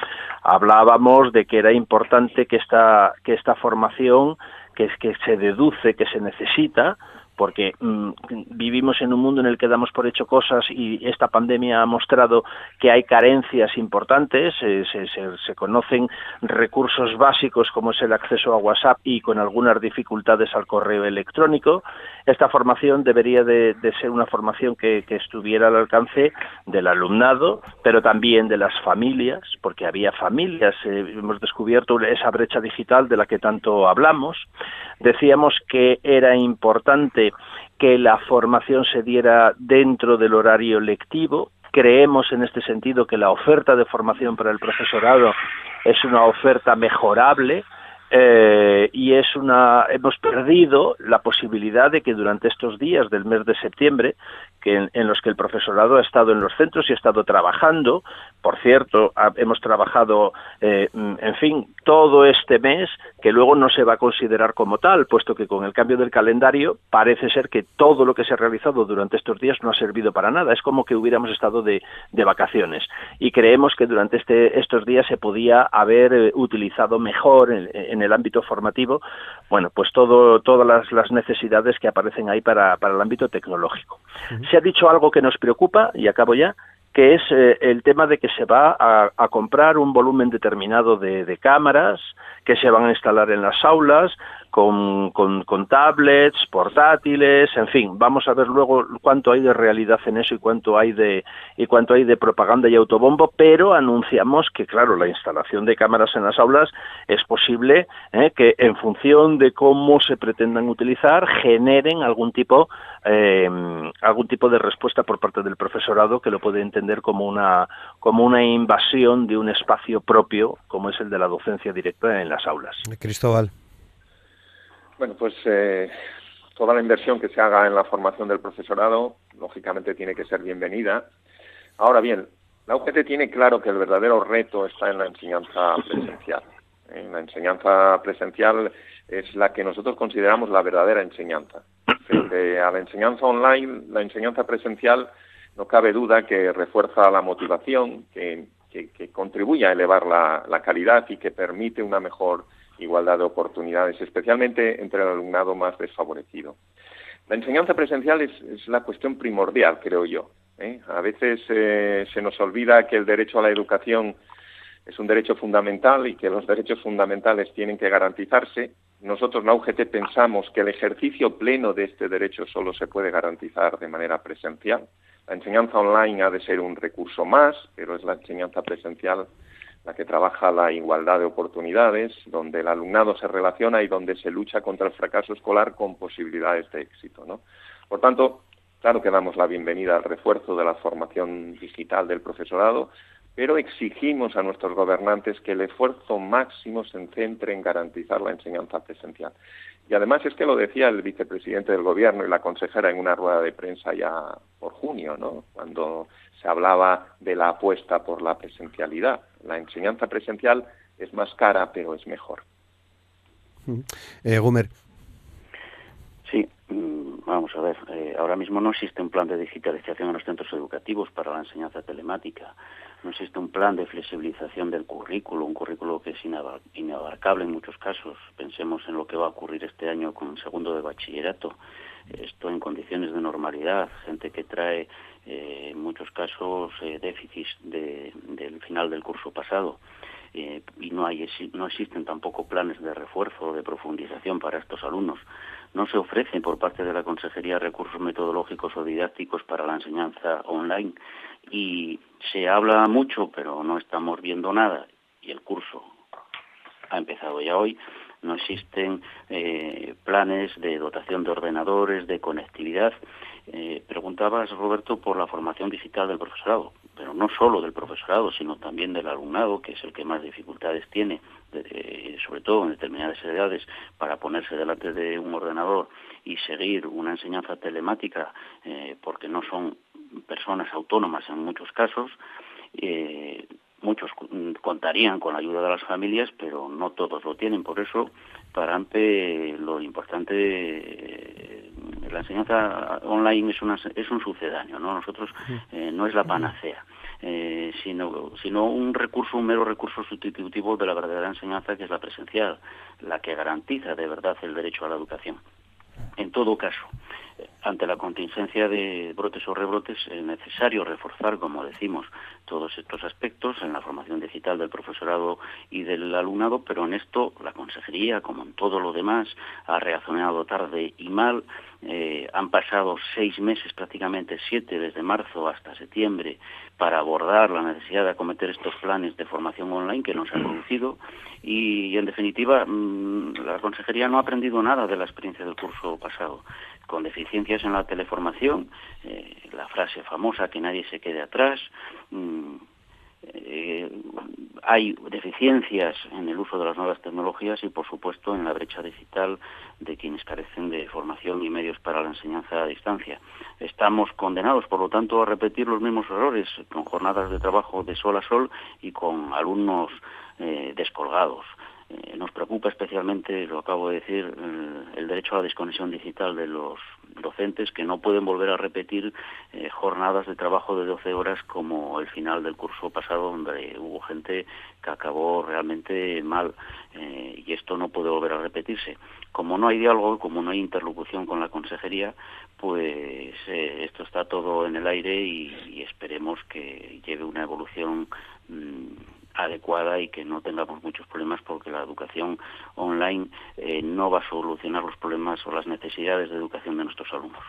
Hablábamos de que era importante que esta, que esta formación que que se deduce que se necesita porque mm, vivimos en un mundo en el que damos por hecho cosas y esta pandemia ha mostrado que hay carencias importantes, se, se, conocen recursos básicos como es el acceso a WhatsApp y con algunas dificultades al correo electrónico. Esta formación debería de, ser una formación que, estuviera al alcance del alumnado, pero también de las familias, porque había familias, eh, hemos descubierto esa brecha digital de la que tanto hablamos. Decíamos que era importante que la formación se diera dentro del horario lectivo. Creemos en este sentido que la oferta de formación para el profesorado es una oferta mejorable, eh, y es una hemos perdido la posibilidad de que durante estos días del mes de septiembre que en, los que el profesorado ha estado en los centros y ha estado trabajando por cierto hemos trabajado eh, en fin todo este mes que luego no se va a considerar como tal puesto que con el cambio del calendario parece ser que todo lo que se ha realizado durante estos días no ha servido para nada. Es como que hubiéramos estado de, de vacaciones. Y creemos que durante este, estos días se podía haber eh, utilizado mejor en en el ámbito formativo, bueno, pues todo, todas las, necesidades que aparecen ahí para, para el ámbito tecnológico. Se ha dicho algo que nos preocupa, y acabo ya, que es eh, el tema de que se va a, comprar un volumen determinado de, cámaras que se van a instalar en las aulas, con, con, tablets, portátiles, en fin, vamos a ver luego cuánto hay de realidad en eso y cuánto hay de y cuánto hay de propaganda y autobombo, pero anunciamos que claro, la instalación de cámaras en las aulas es posible ¿eh? que en función de cómo se pretendan utilizar generen algún tipo eh, algún tipo de respuesta por parte del profesorado que lo puede entender como una como una invasión de un espacio propio como es el de la docencia directa en las aulas. Cristóbal. Bueno, pues eh, toda la inversión que se haga en la formación del profesorado, lógicamente, tiene que ser bienvenida. Ahora bien, la UGT tiene claro que el verdadero reto está en la enseñanza [LAUGHS] presencial. En la enseñanza presencial es la que nosotros consideramos la verdadera enseñanza. Frente a la enseñanza online, la enseñanza presencial no cabe duda que refuerza la motivación, que, contribuye a elevar la calidad y que permite una mejor igualdad de oportunidades, especialmente entre el alumnado más desfavorecido. La enseñanza presencial es, la cuestión primordial, creo yo. ¿eh? A veces eh, se nos olvida que el derecho a la educación es un derecho fundamental y que los derechos fundamentales tienen que garantizarse. Nosotros, la UGT, pensamos que el ejercicio pleno de este derecho solo se puede garantizar de manera presencial. La enseñanza online ha de ser un recurso más, pero es la enseñanza presencial la que trabaja la igualdad de oportunidades, donde el alumnado se relaciona y donde se lucha contra el fracaso escolar con posibilidades de éxito. Por tanto, claro que damos la bienvenida al refuerzo de la formación digital del profesorado, pero exigimos a nuestros gobernantes que el esfuerzo máximo se centre en garantizar la enseñanza presencial. Y además es que lo decía el vicepresidente del Gobierno y la consejera en una rueda de prensa ya por junio, ¿no? cuando se hablaba de la apuesta por la presencialidad. La enseñanza presencial es más cara, pero es mejor. Eh, Gumer. Sí, mm, vamos a ver. Eh, ahora mismo no existe un plan de digitalización en los centros educativos para la enseñanza telemática. No existe un plan de flexibilización del currículo, un currículo que es inabarcable en muchos casos. Pensemos en lo que va a ocurrir este año con el segundo de bachillerato. Esto en condiciones de normalidad, gente que trae eh, en muchos casos eh, déficits del final del curso pasado. Eh, y no, hay, no existen tampoco planes de refuerzo o de profundización para estos alumnos. No se ofrecen por parte de la Consejería recursos metodológicos o didácticos para la enseñanza online y se habla mucho, pero no estamos viendo nada y el curso ha empezado ya hoy. No existen eh, planes de dotación de ordenadores, de conectividad. Eh, preguntabas, Roberto, por la formación digital del profesorado, pero no solo del profesorado, sino también del alumnado, que es el que más dificultades tiene, sobre todo en determinadas edades, para ponerse delante de un ordenador y seguir una enseñanza telemática, eh, porque no son personas autónomas en muchos casos. Eh, muchos contarían con la ayuda de las familias, pero no todos lo tienen. Por eso, para AMPE, lo importante, eh, la enseñanza online es, una, es un sucedáneo, ¿no? Nosotros eh, no es la panacea. sino, sino un recurso, un mero recurso sustitutivo de la verdadera enseñanza que es la presencial, la que garantiza de verdad el derecho a la educación. En todo caso, ante la contingencia de brotes o rebrotes es necesario reforzar, como decimos, todos estos aspectos en la formación digital del profesorado y del alumnado, pero en esto la Consejería, como en todo lo demás, ha reaccionado tarde y mal. Eh, han pasado seis meses, prácticamente siete, desde marzo hasta septiembre, para abordar la necesidad de acometer estos planes de formación online que nos han producido. Y, en definitiva, mm, la Consejería no ha aprendido nada de la experiencia del curso pasado con deficiencias en la teleformación, eh, la frase famosa que nadie se quede atrás, mm, eh, hay deficiencias en el uso de las nuevas tecnologías y, por supuesto, en la brecha digital de quienes carecen de formación y medios para la enseñanza a distancia. Estamos condenados, por lo tanto, a repetir los mismos errores con jornadas de trabajo de sol a sol y con alumnos eh, descolgados. Eh, nos preocupa especialmente, lo acabo de decir, el, derecho a la desconexión digital de los docentes que no pueden volver a repetir eh, jornadas de trabajo de 12 horas como el final del curso pasado donde hubo gente que acabó realmente mal eh, y esto no puede volver a repetirse. Como no hay diálogo, como no hay interlocución con la consejería, pues esto está todo en el aire y, esperemos que lleve una evolución mm, adecuada y que no tengamos muchos problemas porque la educación online eh, no va a solucionar los problemas o las necesidades de educación de nuestros alumnos.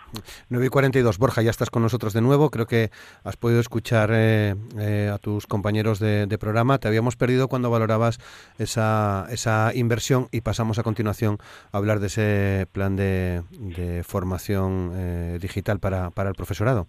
9 y 42, Borja, ya estás con nosotros de nuevo. Creo que has podido escuchar eh, eh, a tus compañeros de, programa. Te habíamos perdido cuando valorabas esa, esa inversión y pasamos a continuación a hablar de ese plan de, formación digital para, para el profesorado.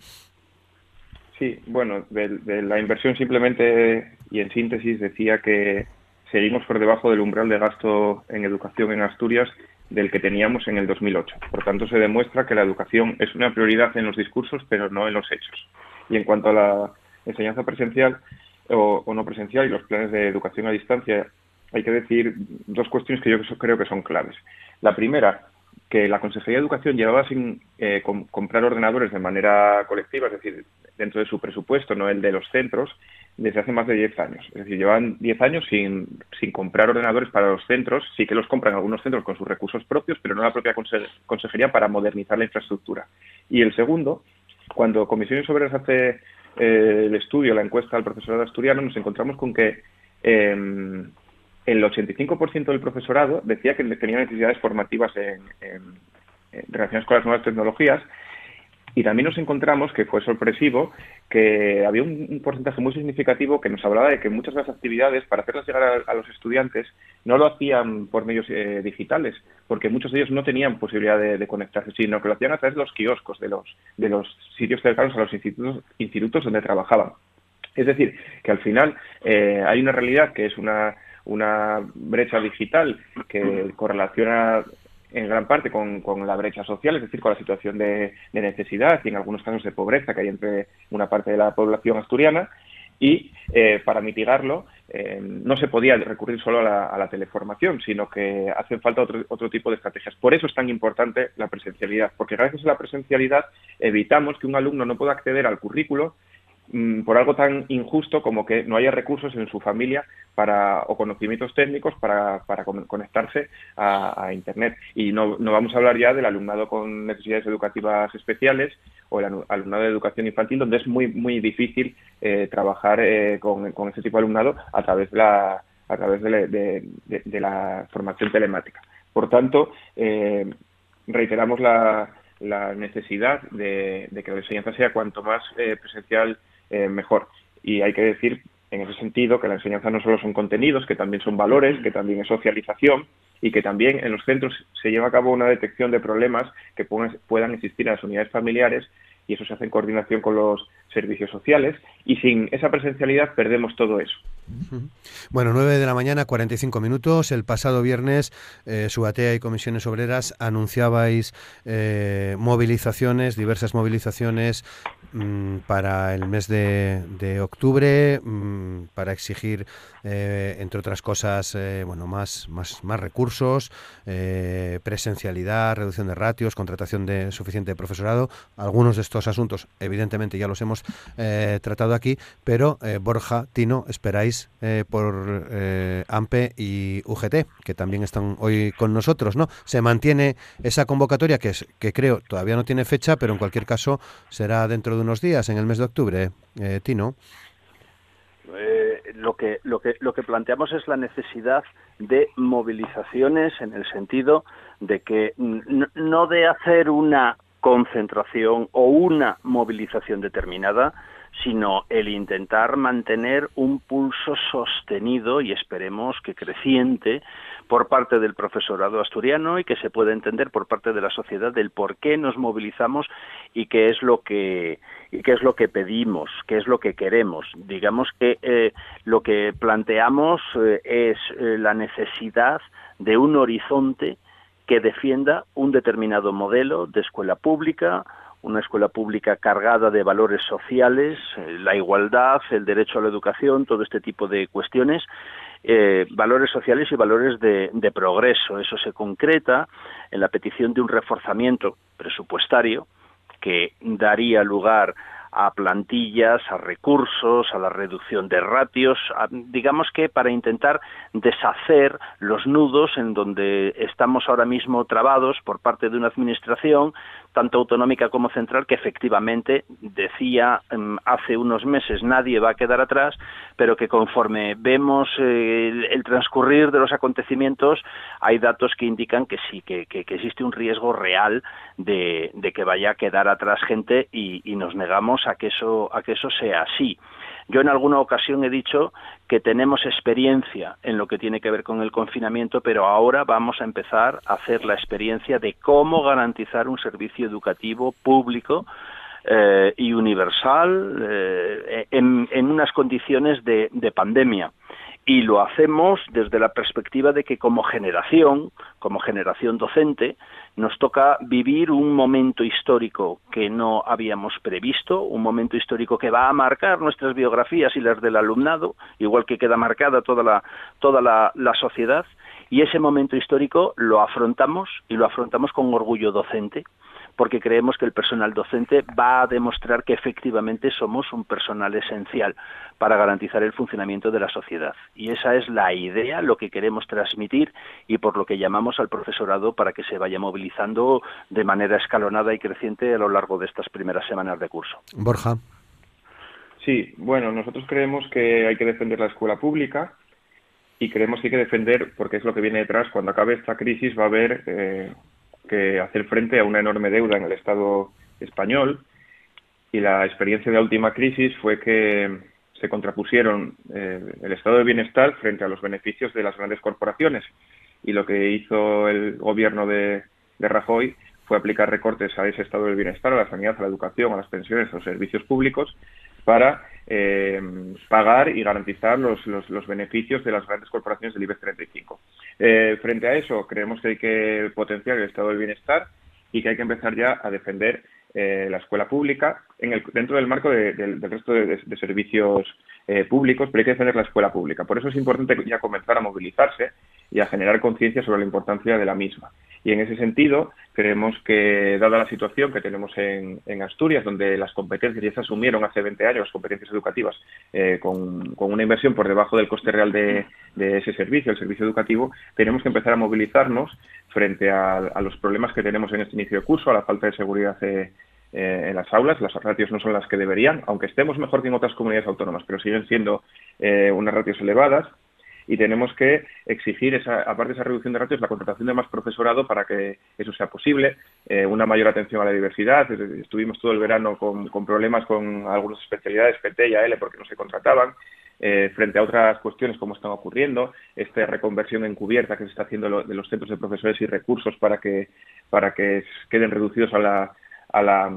Sí, bueno, de, la inversión simplemente y en síntesis decía que seguimos por debajo del umbral de gasto en educación en Asturias del que teníamos en el 2008. Por tanto, se demuestra que la educación es una prioridad en los discursos, pero no en los hechos. Y en cuanto a la enseñanza presencial o, no presencial y los planes de educación a distancia, hay que decir dos cuestiones que yo creo que son claves. La primera, que la Consejería de Educación llevaba sin eh, comprar ordenadores de manera colectiva, es decir, dentro de su presupuesto, no el de los centros, desde hace más de 10 años. Es decir, llevan 10 años sin, sin comprar ordenadores para los centros, sí que los compran algunos centros con sus recursos propios, pero no la propia consejería para modernizar la infraestructura. Y el segundo, cuando Comisiones Obreras hace eh, el estudio, la encuesta al profesorado asturiano, nos encontramos con que eh, el 85% del profesorado decía que tenía necesidades formativas en, relacionadas con las nuevas tecnologías y también nos encontramos, que fue sorpresivo, que había un, porcentaje muy significativo que nos hablaba de que muchas de las actividades, para hacerlas llegar a, los estudiantes, no lo hacían por medios eh, digitales, porque muchos de ellos no tenían posibilidad de, conectarse, sino que lo hacían a través de los kioscos, de los, de los sitios cercanos a los institutos, institutos donde trabajaban. Es decir, que al final eh, hay una realidad que es una una brecha digital que correlaciona en gran parte con, la brecha social, es decir, con la situación de, necesidad y en algunos casos de pobreza que hay entre una parte de la población asturiana. Y eh, para mitigarlo eh, no se podía recurrir solo a la, teleformación, sino que hacen falta otro, otro tipo de estrategias. Por eso es tan importante la presencialidad, porque gracias a la presencialidad evitamos que un alumno no pueda acceder al currículo por algo tan injusto como que no haya recursos en su familia para, o conocimientos técnicos para, para conectarse a, Internet. Y no, no, vamos a hablar ya del alumnado con necesidades educativas especiales o el alumnado de educación infantil, donde es muy, muy difícil eh, trabajar eh, con, con, ese tipo de alumnado a través de la, a través de, de, la formación telemática. Por tanto, eh, reiteramos la, la necesidad de, que la enseñanza sea cuanto más presencial eh, mejor. Y hay que decir, en ese sentido, que la enseñanza no solo son contenidos, que también son valores, que también es socialización y que también en los centros se lleva a cabo una detección de problemas que puedan existir en las unidades familiares y eso se hace en coordinación con los servicios sociales y sin esa presencialidad perdemos todo eso. Bueno, 9 de la mañana, 45 minutos. El pasado viernes, eh, Subatea y Comisiones Obreras anunciabais eh, movilizaciones, diversas movilizaciones mm, para el mes de, octubre, mm, para exigir, eh, entre otras cosas, eh, bueno, más, más, más recursos, presencialidad, reducción de ratios, contratación de suficiente profesorado. Algunos de estos asuntos, evidentemente ya los hemos tratado aquí, pero Borja, Tino, esperáis por AMPE y UGT, que también están hoy con nosotros, ¿no? Se mantiene esa convocatoria que, es, que creo todavía no tiene fecha, pero en cualquier caso será dentro de unos días, en el mes de octubre, Tino lo que lo que lo que planteamos es la necesidad de movilizaciones en el sentido de que no de hacer una concentración o una movilización determinada, sino el intentar mantener un pulso sostenido y esperemos que creciente por parte del profesorado asturiano y que se pueda entender por parte de la sociedad del por qué nos movilizamos y qué es lo que qué es lo que pedimos, qué es lo que queremos. Digamos que eh, lo que planteamos eh, es eh, la necesidad de un horizonte que defienda un determinado modelo de escuela pública, una escuela pública cargada de valores sociales, eh, la igualdad, el derecho a la educación, todo este tipo de cuestiones, eh, valores sociales y valores de, de, progreso. Eso se concreta en la petición de un reforzamiento presupuestario que daría lugar a plantillas, a recursos, a la reducción de ratios, digamos que para intentar deshacer los nudos en donde estamos ahora mismo trabados por parte de una administración tanto autonómica como central, que efectivamente decía em, hace unos meses nadie va a quedar atrás, pero que conforme vemos eh, el, transcurrir de los acontecimientos, hay datos que indican que sí, que, existe un riesgo real de, que vaya a quedar atrás gente y, y nos negamos a que eso, a que eso sea así. Yo en alguna ocasión he dicho que tenemos experiencia en lo que tiene que ver con el confinamiento, pero ahora vamos a empezar a hacer la experiencia de cómo garantizar un servicio educativo público eh, y universal eh, en, unas condiciones de pandemia y lo hacemos desde la perspectiva de que como generación, como generación docente, nos toca vivir un momento histórico que no habíamos previsto, un momento histórico que va a marcar nuestras biografías y las del alumnado, igual que queda marcada toda la, toda la, la sociedad, y ese momento histórico lo afrontamos y lo afrontamos con orgullo docente porque creemos que el personal docente va a demostrar que efectivamente somos un personal esencial para garantizar el funcionamiento de la sociedad. Y esa es la idea, lo que queremos transmitir y por lo que llamamos al profesorado para que se vaya movilizando de manera escalonada y creciente a lo largo de estas primeras semanas de curso. Borja. Sí, bueno, nosotros creemos que hay que defender la escuela pública y creemos que hay que defender, porque es lo que viene detrás, cuando acabe esta crisis va a haber eh, que hacer frente a una enorme deuda en el Estado español. Y la experiencia de la última crisis fue que se contrapusieron eh, el estado de bienestar frente a los beneficios de las grandes corporaciones. Y lo que hizo el gobierno de, de Rajoy fue aplicar recortes a ese estado del bienestar, a la sanidad, a la educación, a las pensiones, a los servicios públicos para eh, pagar y garantizar los, los, beneficios de las grandes corporaciones del IBEX 35. Eh, frente a eso, creemos que hay que potenciar el estado del bienestar y que hay que empezar ya a defender eh, la escuela pública en el, dentro del marco del resto de, servicios públicos, pero hay que defender la escuela pública. Por eso es importante ya comenzar a movilizarse y a generar conciencia sobre la importancia de la misma. Y en ese sentido, creemos que, dada la situación que tenemos en, Asturias, donde las competencias ya se asumieron hace 20 años, las competencias educativas, eh, con, una inversión por debajo del coste real de, ese servicio, el servicio educativo, tenemos que empezar a movilizarnos frente a, los problemas que tenemos en este inicio de curso, a la falta de seguridad eh, eh, en las aulas. Las ratios no son las que deberían, aunque estemos mejor que en otras comunidades autónomas, pero siguen siendo unas ratios elevadas y tenemos que exigir, esa, aparte de esa reducción de ratios, la contratación de más profesorado para que eso sea posible, eh, una mayor atención a la diversidad. Estuvimos todo el verano con, problemas con algunas especialidades PT y AL porque no se contrataban. Eh, frente a otras cuestiones como están ocurriendo, esta reconversión encubierta que se está haciendo de los centros de profesores y recursos para que, para que queden reducidos a la, a la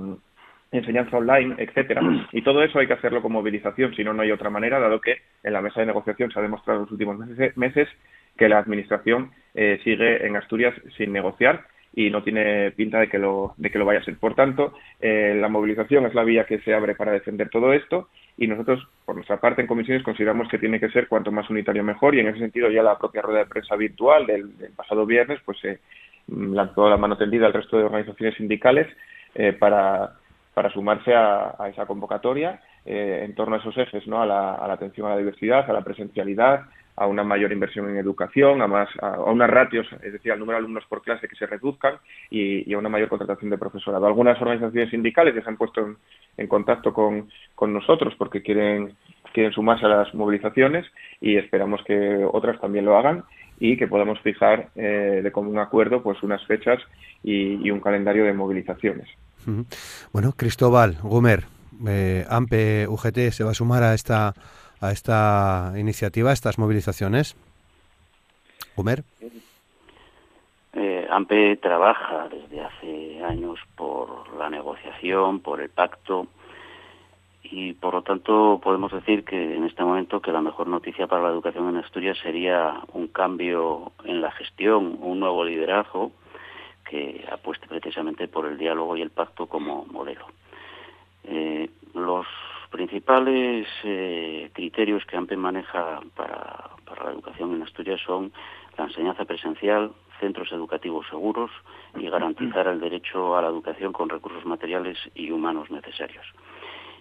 enseñanza online, etcétera. Y todo eso hay que hacerlo con movilización, si no, no hay otra manera, dado que en la mesa de negociación se ha demostrado en los últimos meses, que la Administración eh, sigue en Asturias sin negociar y no tiene pinta de que lo, de que lo vaya a ser. Por tanto, eh, la movilización es la vía que se abre para defender todo esto y nosotros, por nuestra parte, en comisiones consideramos que tiene que ser cuanto más unitario mejor y en ese sentido ya la propia rueda de prensa virtual del, pasado viernes pues se lanzó la mano tendida al resto de organizaciones sindicales eh, para para sumarse a, esa convocatoria eh, en torno a esos ejes, ¿no? A la, atención a la diversidad, a la presencialidad, a una mayor inversión en educación, a, más, a, unas ratios, es decir, al número de alumnos por clase que se reduzcan y, a una mayor contratación de profesorado. Algunas organizaciones sindicales ya se han puesto en, contacto con, con, nosotros porque quieren, quieren sumarse a las movilizaciones y esperamos que otras también lo hagan y que podamos fijar eh, de común acuerdo pues unas fechas y, un calendario de movilizaciones. Bueno, Cristóbal Gumer, eh, AMPE UGT se va a sumar a esta a esta iniciativa, a estas movilizaciones. Gumer. Eh, AMPE trabaja desde hace años por la negociación, por el pacto y por lo tanto podemos decir que en este momento que la mejor noticia para la educación en Asturias sería un cambio en la gestión, un nuevo liderazgo que apueste precisamente por el diálogo y el pacto como modelo. Eh, los principales eh, criterios que AMPE maneja para, para la educación en Asturias son la enseñanza presencial, centros educativos seguros y garantizar el derecho a la educación con recursos materiales y humanos necesarios.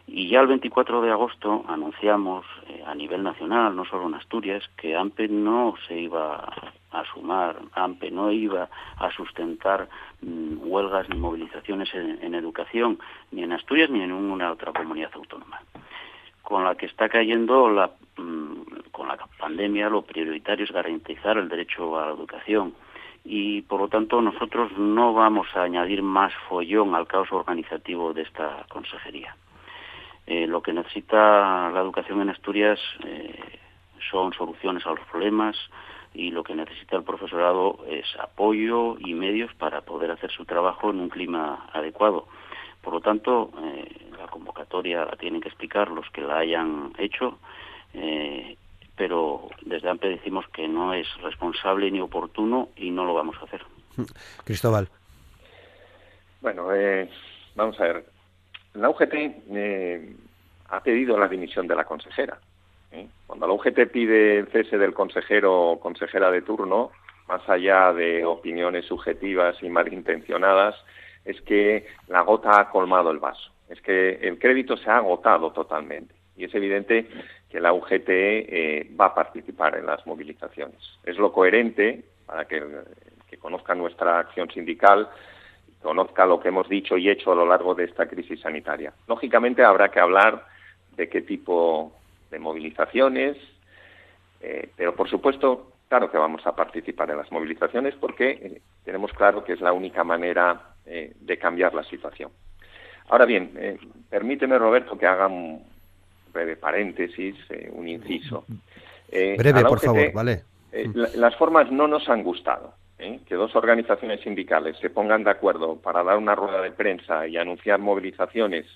Y ya el 24 de agosto anunciamos eh, a nivel nacional, no solo en Asturias, que AMPE no se iba a sumar, AMPE no iba a sustentar mm, huelgas ni movilizaciones en, educación, ni en Asturias ni en ninguna otra comunidad autónoma. Con la que está cayendo la, mm, con la pandemia, lo prioritario es garantizar el derecho a la educación y por lo tanto nosotros no vamos a añadir más follón al caos organizativo de esta consejería. Eh, lo que necesita la educación en Asturias eh, son soluciones a los problemas y lo que necesita el profesorado es apoyo y medios para poder hacer su trabajo en un clima adecuado. Por lo tanto, eh, la convocatoria la tienen que explicar los que la hayan hecho, pero desde AMPE decimos que no es responsable ni oportuno y no lo vamos a hacer. Cristóbal. Bueno, vamos a ver. La UGT eh, ha pedido la dimisión de la consejera. ¿eh? Cuando la UGT pide el cese del consejero o consejera de turno, más allá de opiniones subjetivas y malintencionadas, es que la gota ha colmado el vaso. Es que el crédito se ha agotado totalmente. Y es evidente que la UGT eh, va a participar en las movilizaciones. Es lo coherente para que, que conozca nuestra acción sindical conozca lo que hemos dicho y hecho a lo largo de esta crisis sanitaria. Lógicamente habrá que hablar de qué tipo de movilizaciones, eh, pero por supuesto, claro que vamos a participar en las movilizaciones porque eh, tenemos claro que es la única manera eh, de cambiar la situación. Ahora bien, permíteme, Roberto, que haga un breve paréntesis, un inciso. breve, por favor, vale. las formas no nos han gustado. ¿Eh? que dos organizaciones sindicales se pongan de acuerdo para dar una rueda de prensa y anunciar movilizaciones,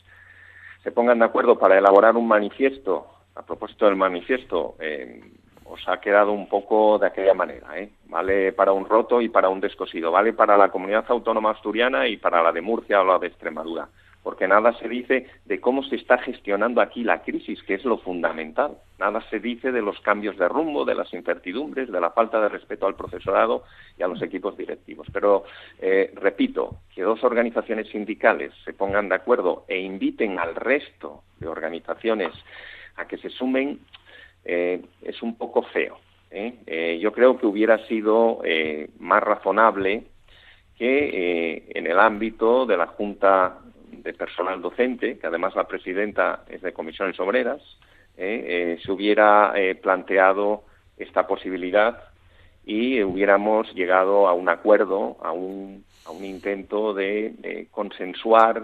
se pongan de acuerdo para elaborar un manifiesto, a propósito del manifiesto, eh, os ha quedado un poco de aquella manera, ¿eh? Vale para un roto y para un descosido, vale para la comunidad autónoma asturiana y para la de Murcia o la de Extremadura porque nada se dice de cómo se está gestionando aquí la crisis, que es lo fundamental. Nada se dice de los cambios de rumbo, de las incertidumbres, de la falta de respeto al profesorado y a los equipos directivos. Pero, eh, repito, que dos organizaciones sindicales se pongan de acuerdo e inviten al resto de organizaciones a que se sumen eh, es un poco feo. ¿eh? yo creo que hubiera sido más razonable que en el ámbito de la Junta de personal docente, que además la presidenta es de comisiones obreras, eh, eh, se hubiera eh, planteado esta posibilidad y hubiéramos llegado a un acuerdo, a un, a un intento de, consensuar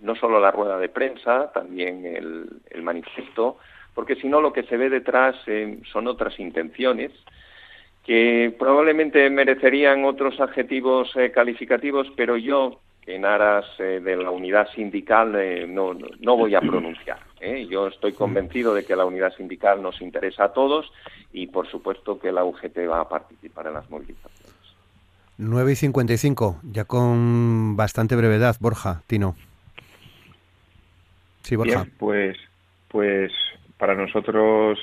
no solo la rueda de prensa, también el, el manifiesto, porque si no lo que se ve detrás son otras intenciones que probablemente merecerían otros adjetivos calificativos, pero yo en aras eh, de la unidad sindical eh, no, no, voy a pronunciar. ¿eh? Yo estoy convencido de que la unidad sindical nos interesa a todos y por supuesto que la UGT va a participar en las movilizaciones. 9 y 55, ya con bastante brevedad, Borja, Tino. Sí, Borja. pues, pues para nosotros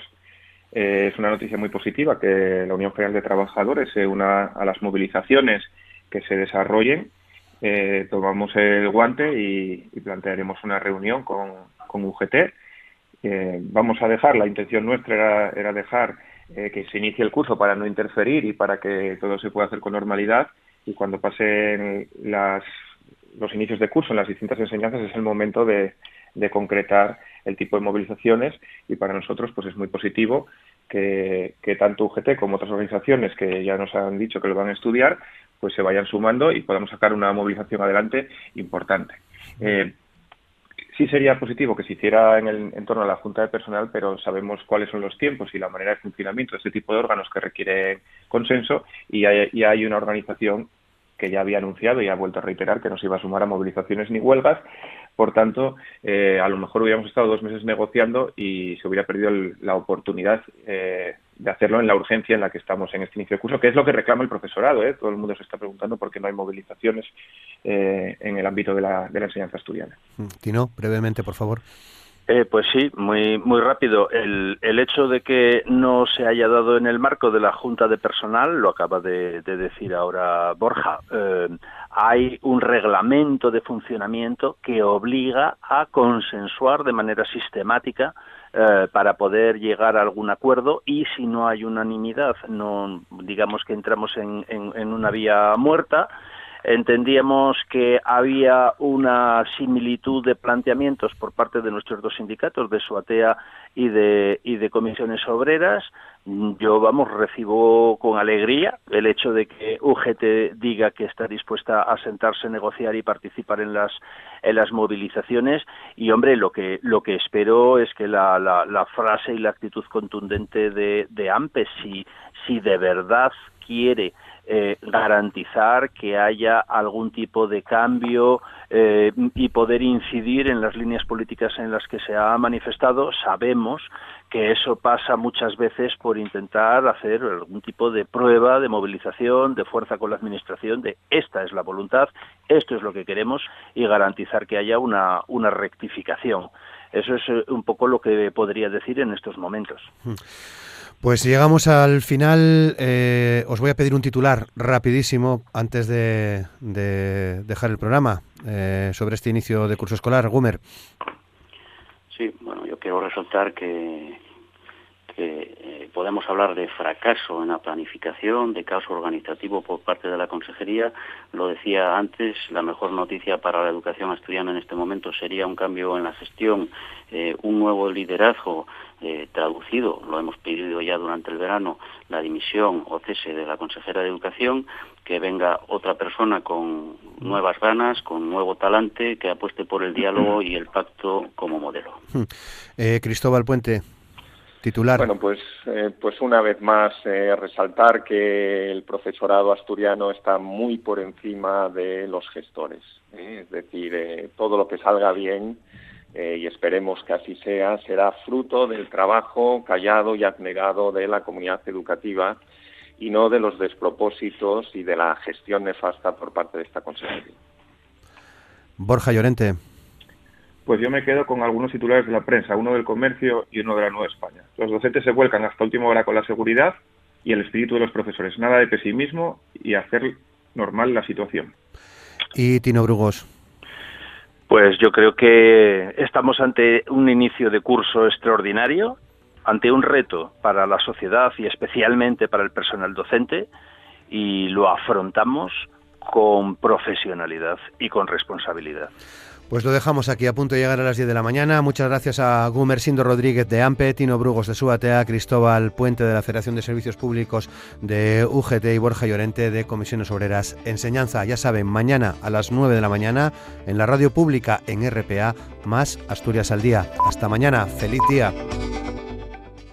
es una noticia muy positiva que la Unión General de Trabajadores se una a las movilizaciones que se desarrollen eh, tomamos el guante y, plantearemos una reunión con, UGT. Eh, vamos a dejar, la intención nuestra era, dejar eh, que se inicie el curso para no interferir y para que todo se pueda hacer con normalidad y cuando pasen las, los inicios de curso en las distintas enseñanzas es el momento de concretar el tipo de movilizaciones y para nosotros pues es muy positivo que, tanto UGT como otras organizaciones que ya nos han dicho que lo van a estudiar pues se vayan sumando y podamos sacar una movilización adelante importante. Eh, sí sería positivo que se hiciera en, el, en torno a la Junta de Personal, pero sabemos cuáles son los tiempos y la manera de funcionamiento de este tipo de órganos que requiere consenso y hay, y hay una organización que ya había anunciado y ha vuelto a reiterar que no se iba a sumar a movilizaciones ni huelgas. Por tanto, eh, a lo mejor hubiéramos estado dos meses negociando y se hubiera perdido la oportunidad eh, de hacerlo en la urgencia en la que estamos en este inicio de curso, que es lo que reclama el profesorado. ¿eh? Todo el mundo se está preguntando por qué no hay movilizaciones en el ámbito de la, de la enseñanza asturiana. Tino, brevemente, por favor. Eh, pues sí, muy, muy rápido. El, el, hecho de que no se haya dado en el marco de la Junta de Personal, lo acaba de, decir ahora Borja, eh, hay un reglamento de funcionamiento que obliga a consensuar de manera sistemática eh, para poder llegar a algún acuerdo y si no hay unanimidad, no digamos que entramos en, en una vía muerta, Entendíamos que había una similitud de planteamientos por parte de nuestros dos sindicatos, de SUATEA y de, y de comisiones obreras. Yo, vamos, recibo con alegría el hecho de que UGT diga que está dispuesta a sentarse, negociar y participar en las, en las movilizaciones. Y, hombre, lo que, lo que espero es que la, la, frase y la actitud contundente de, de AMPE, si, si de verdad quiere eh, garantizar que haya algún tipo de cambio eh, y poder incidir en las líneas políticas en las que se ha manifestado. Sabemos que eso pasa muchas veces por intentar hacer algún tipo de prueba de movilización, de fuerza con la Administración, de esta es la voluntad, esto es lo que queremos y garantizar que haya una, una rectificación. Eso es eh, un poco lo que podría decir en estos momentos. Pues llegamos al final. Eh, os voy a pedir un titular rapidísimo antes de, dejar el programa eh, sobre este inicio de curso escolar. Gumer. Sí, bueno, yo quiero resaltar que, eh, podemos hablar de fracaso en la planificación, de caos organizativo por parte de la Consejería. Lo decía antes, la mejor noticia para la educación asturiana en este momento sería un cambio en la gestión, un nuevo liderazgo eh, traducido, lo hemos pedido ya durante el verano, la dimisión o cese de la consejera de Educación, que venga otra persona con nuevas ganas, con nuevo talante, que apueste por el diálogo y el pacto como modelo. Hmm. Eh, Cristóbal Puente. Titular. Bueno, pues, eh, pues una vez más resaltar que el profesorado asturiano está muy por encima de los gestores. Es decir, todo lo que salga bien eh, y esperemos que así sea, será fruto del trabajo callado y abnegado de la comunidad educativa y no de los despropósitos y de la gestión nefasta por parte de esta consejería. Borja Llorente. Pues yo me quedo con algunos titulares de la prensa, uno del comercio y uno de la Nueva España. Los docentes se vuelcan hasta última hora con la seguridad y el espíritu de los profesores. Nada de pesimismo y hacer normal la situación. Y Tino Brugos. Pues yo creo que estamos ante un inicio de curso extraordinario, ante un reto para la sociedad y especialmente para el personal docente y lo afrontamos con profesionalidad y con responsabilidad. Pues lo dejamos aquí a punto de llegar a las 10 de la mañana. Muchas gracias a Gumersindo Rodríguez de AMPE, Tino Brugos de SUATEA, Cristóbal Puente de la Federación de Servicios Públicos de UGT y Borja Llorente de Comisiones Obreras Enseñanza. Ya saben, mañana a las 9 de la mañana en la radio pública en RPA, más Asturias al día. Hasta mañana. Feliz día.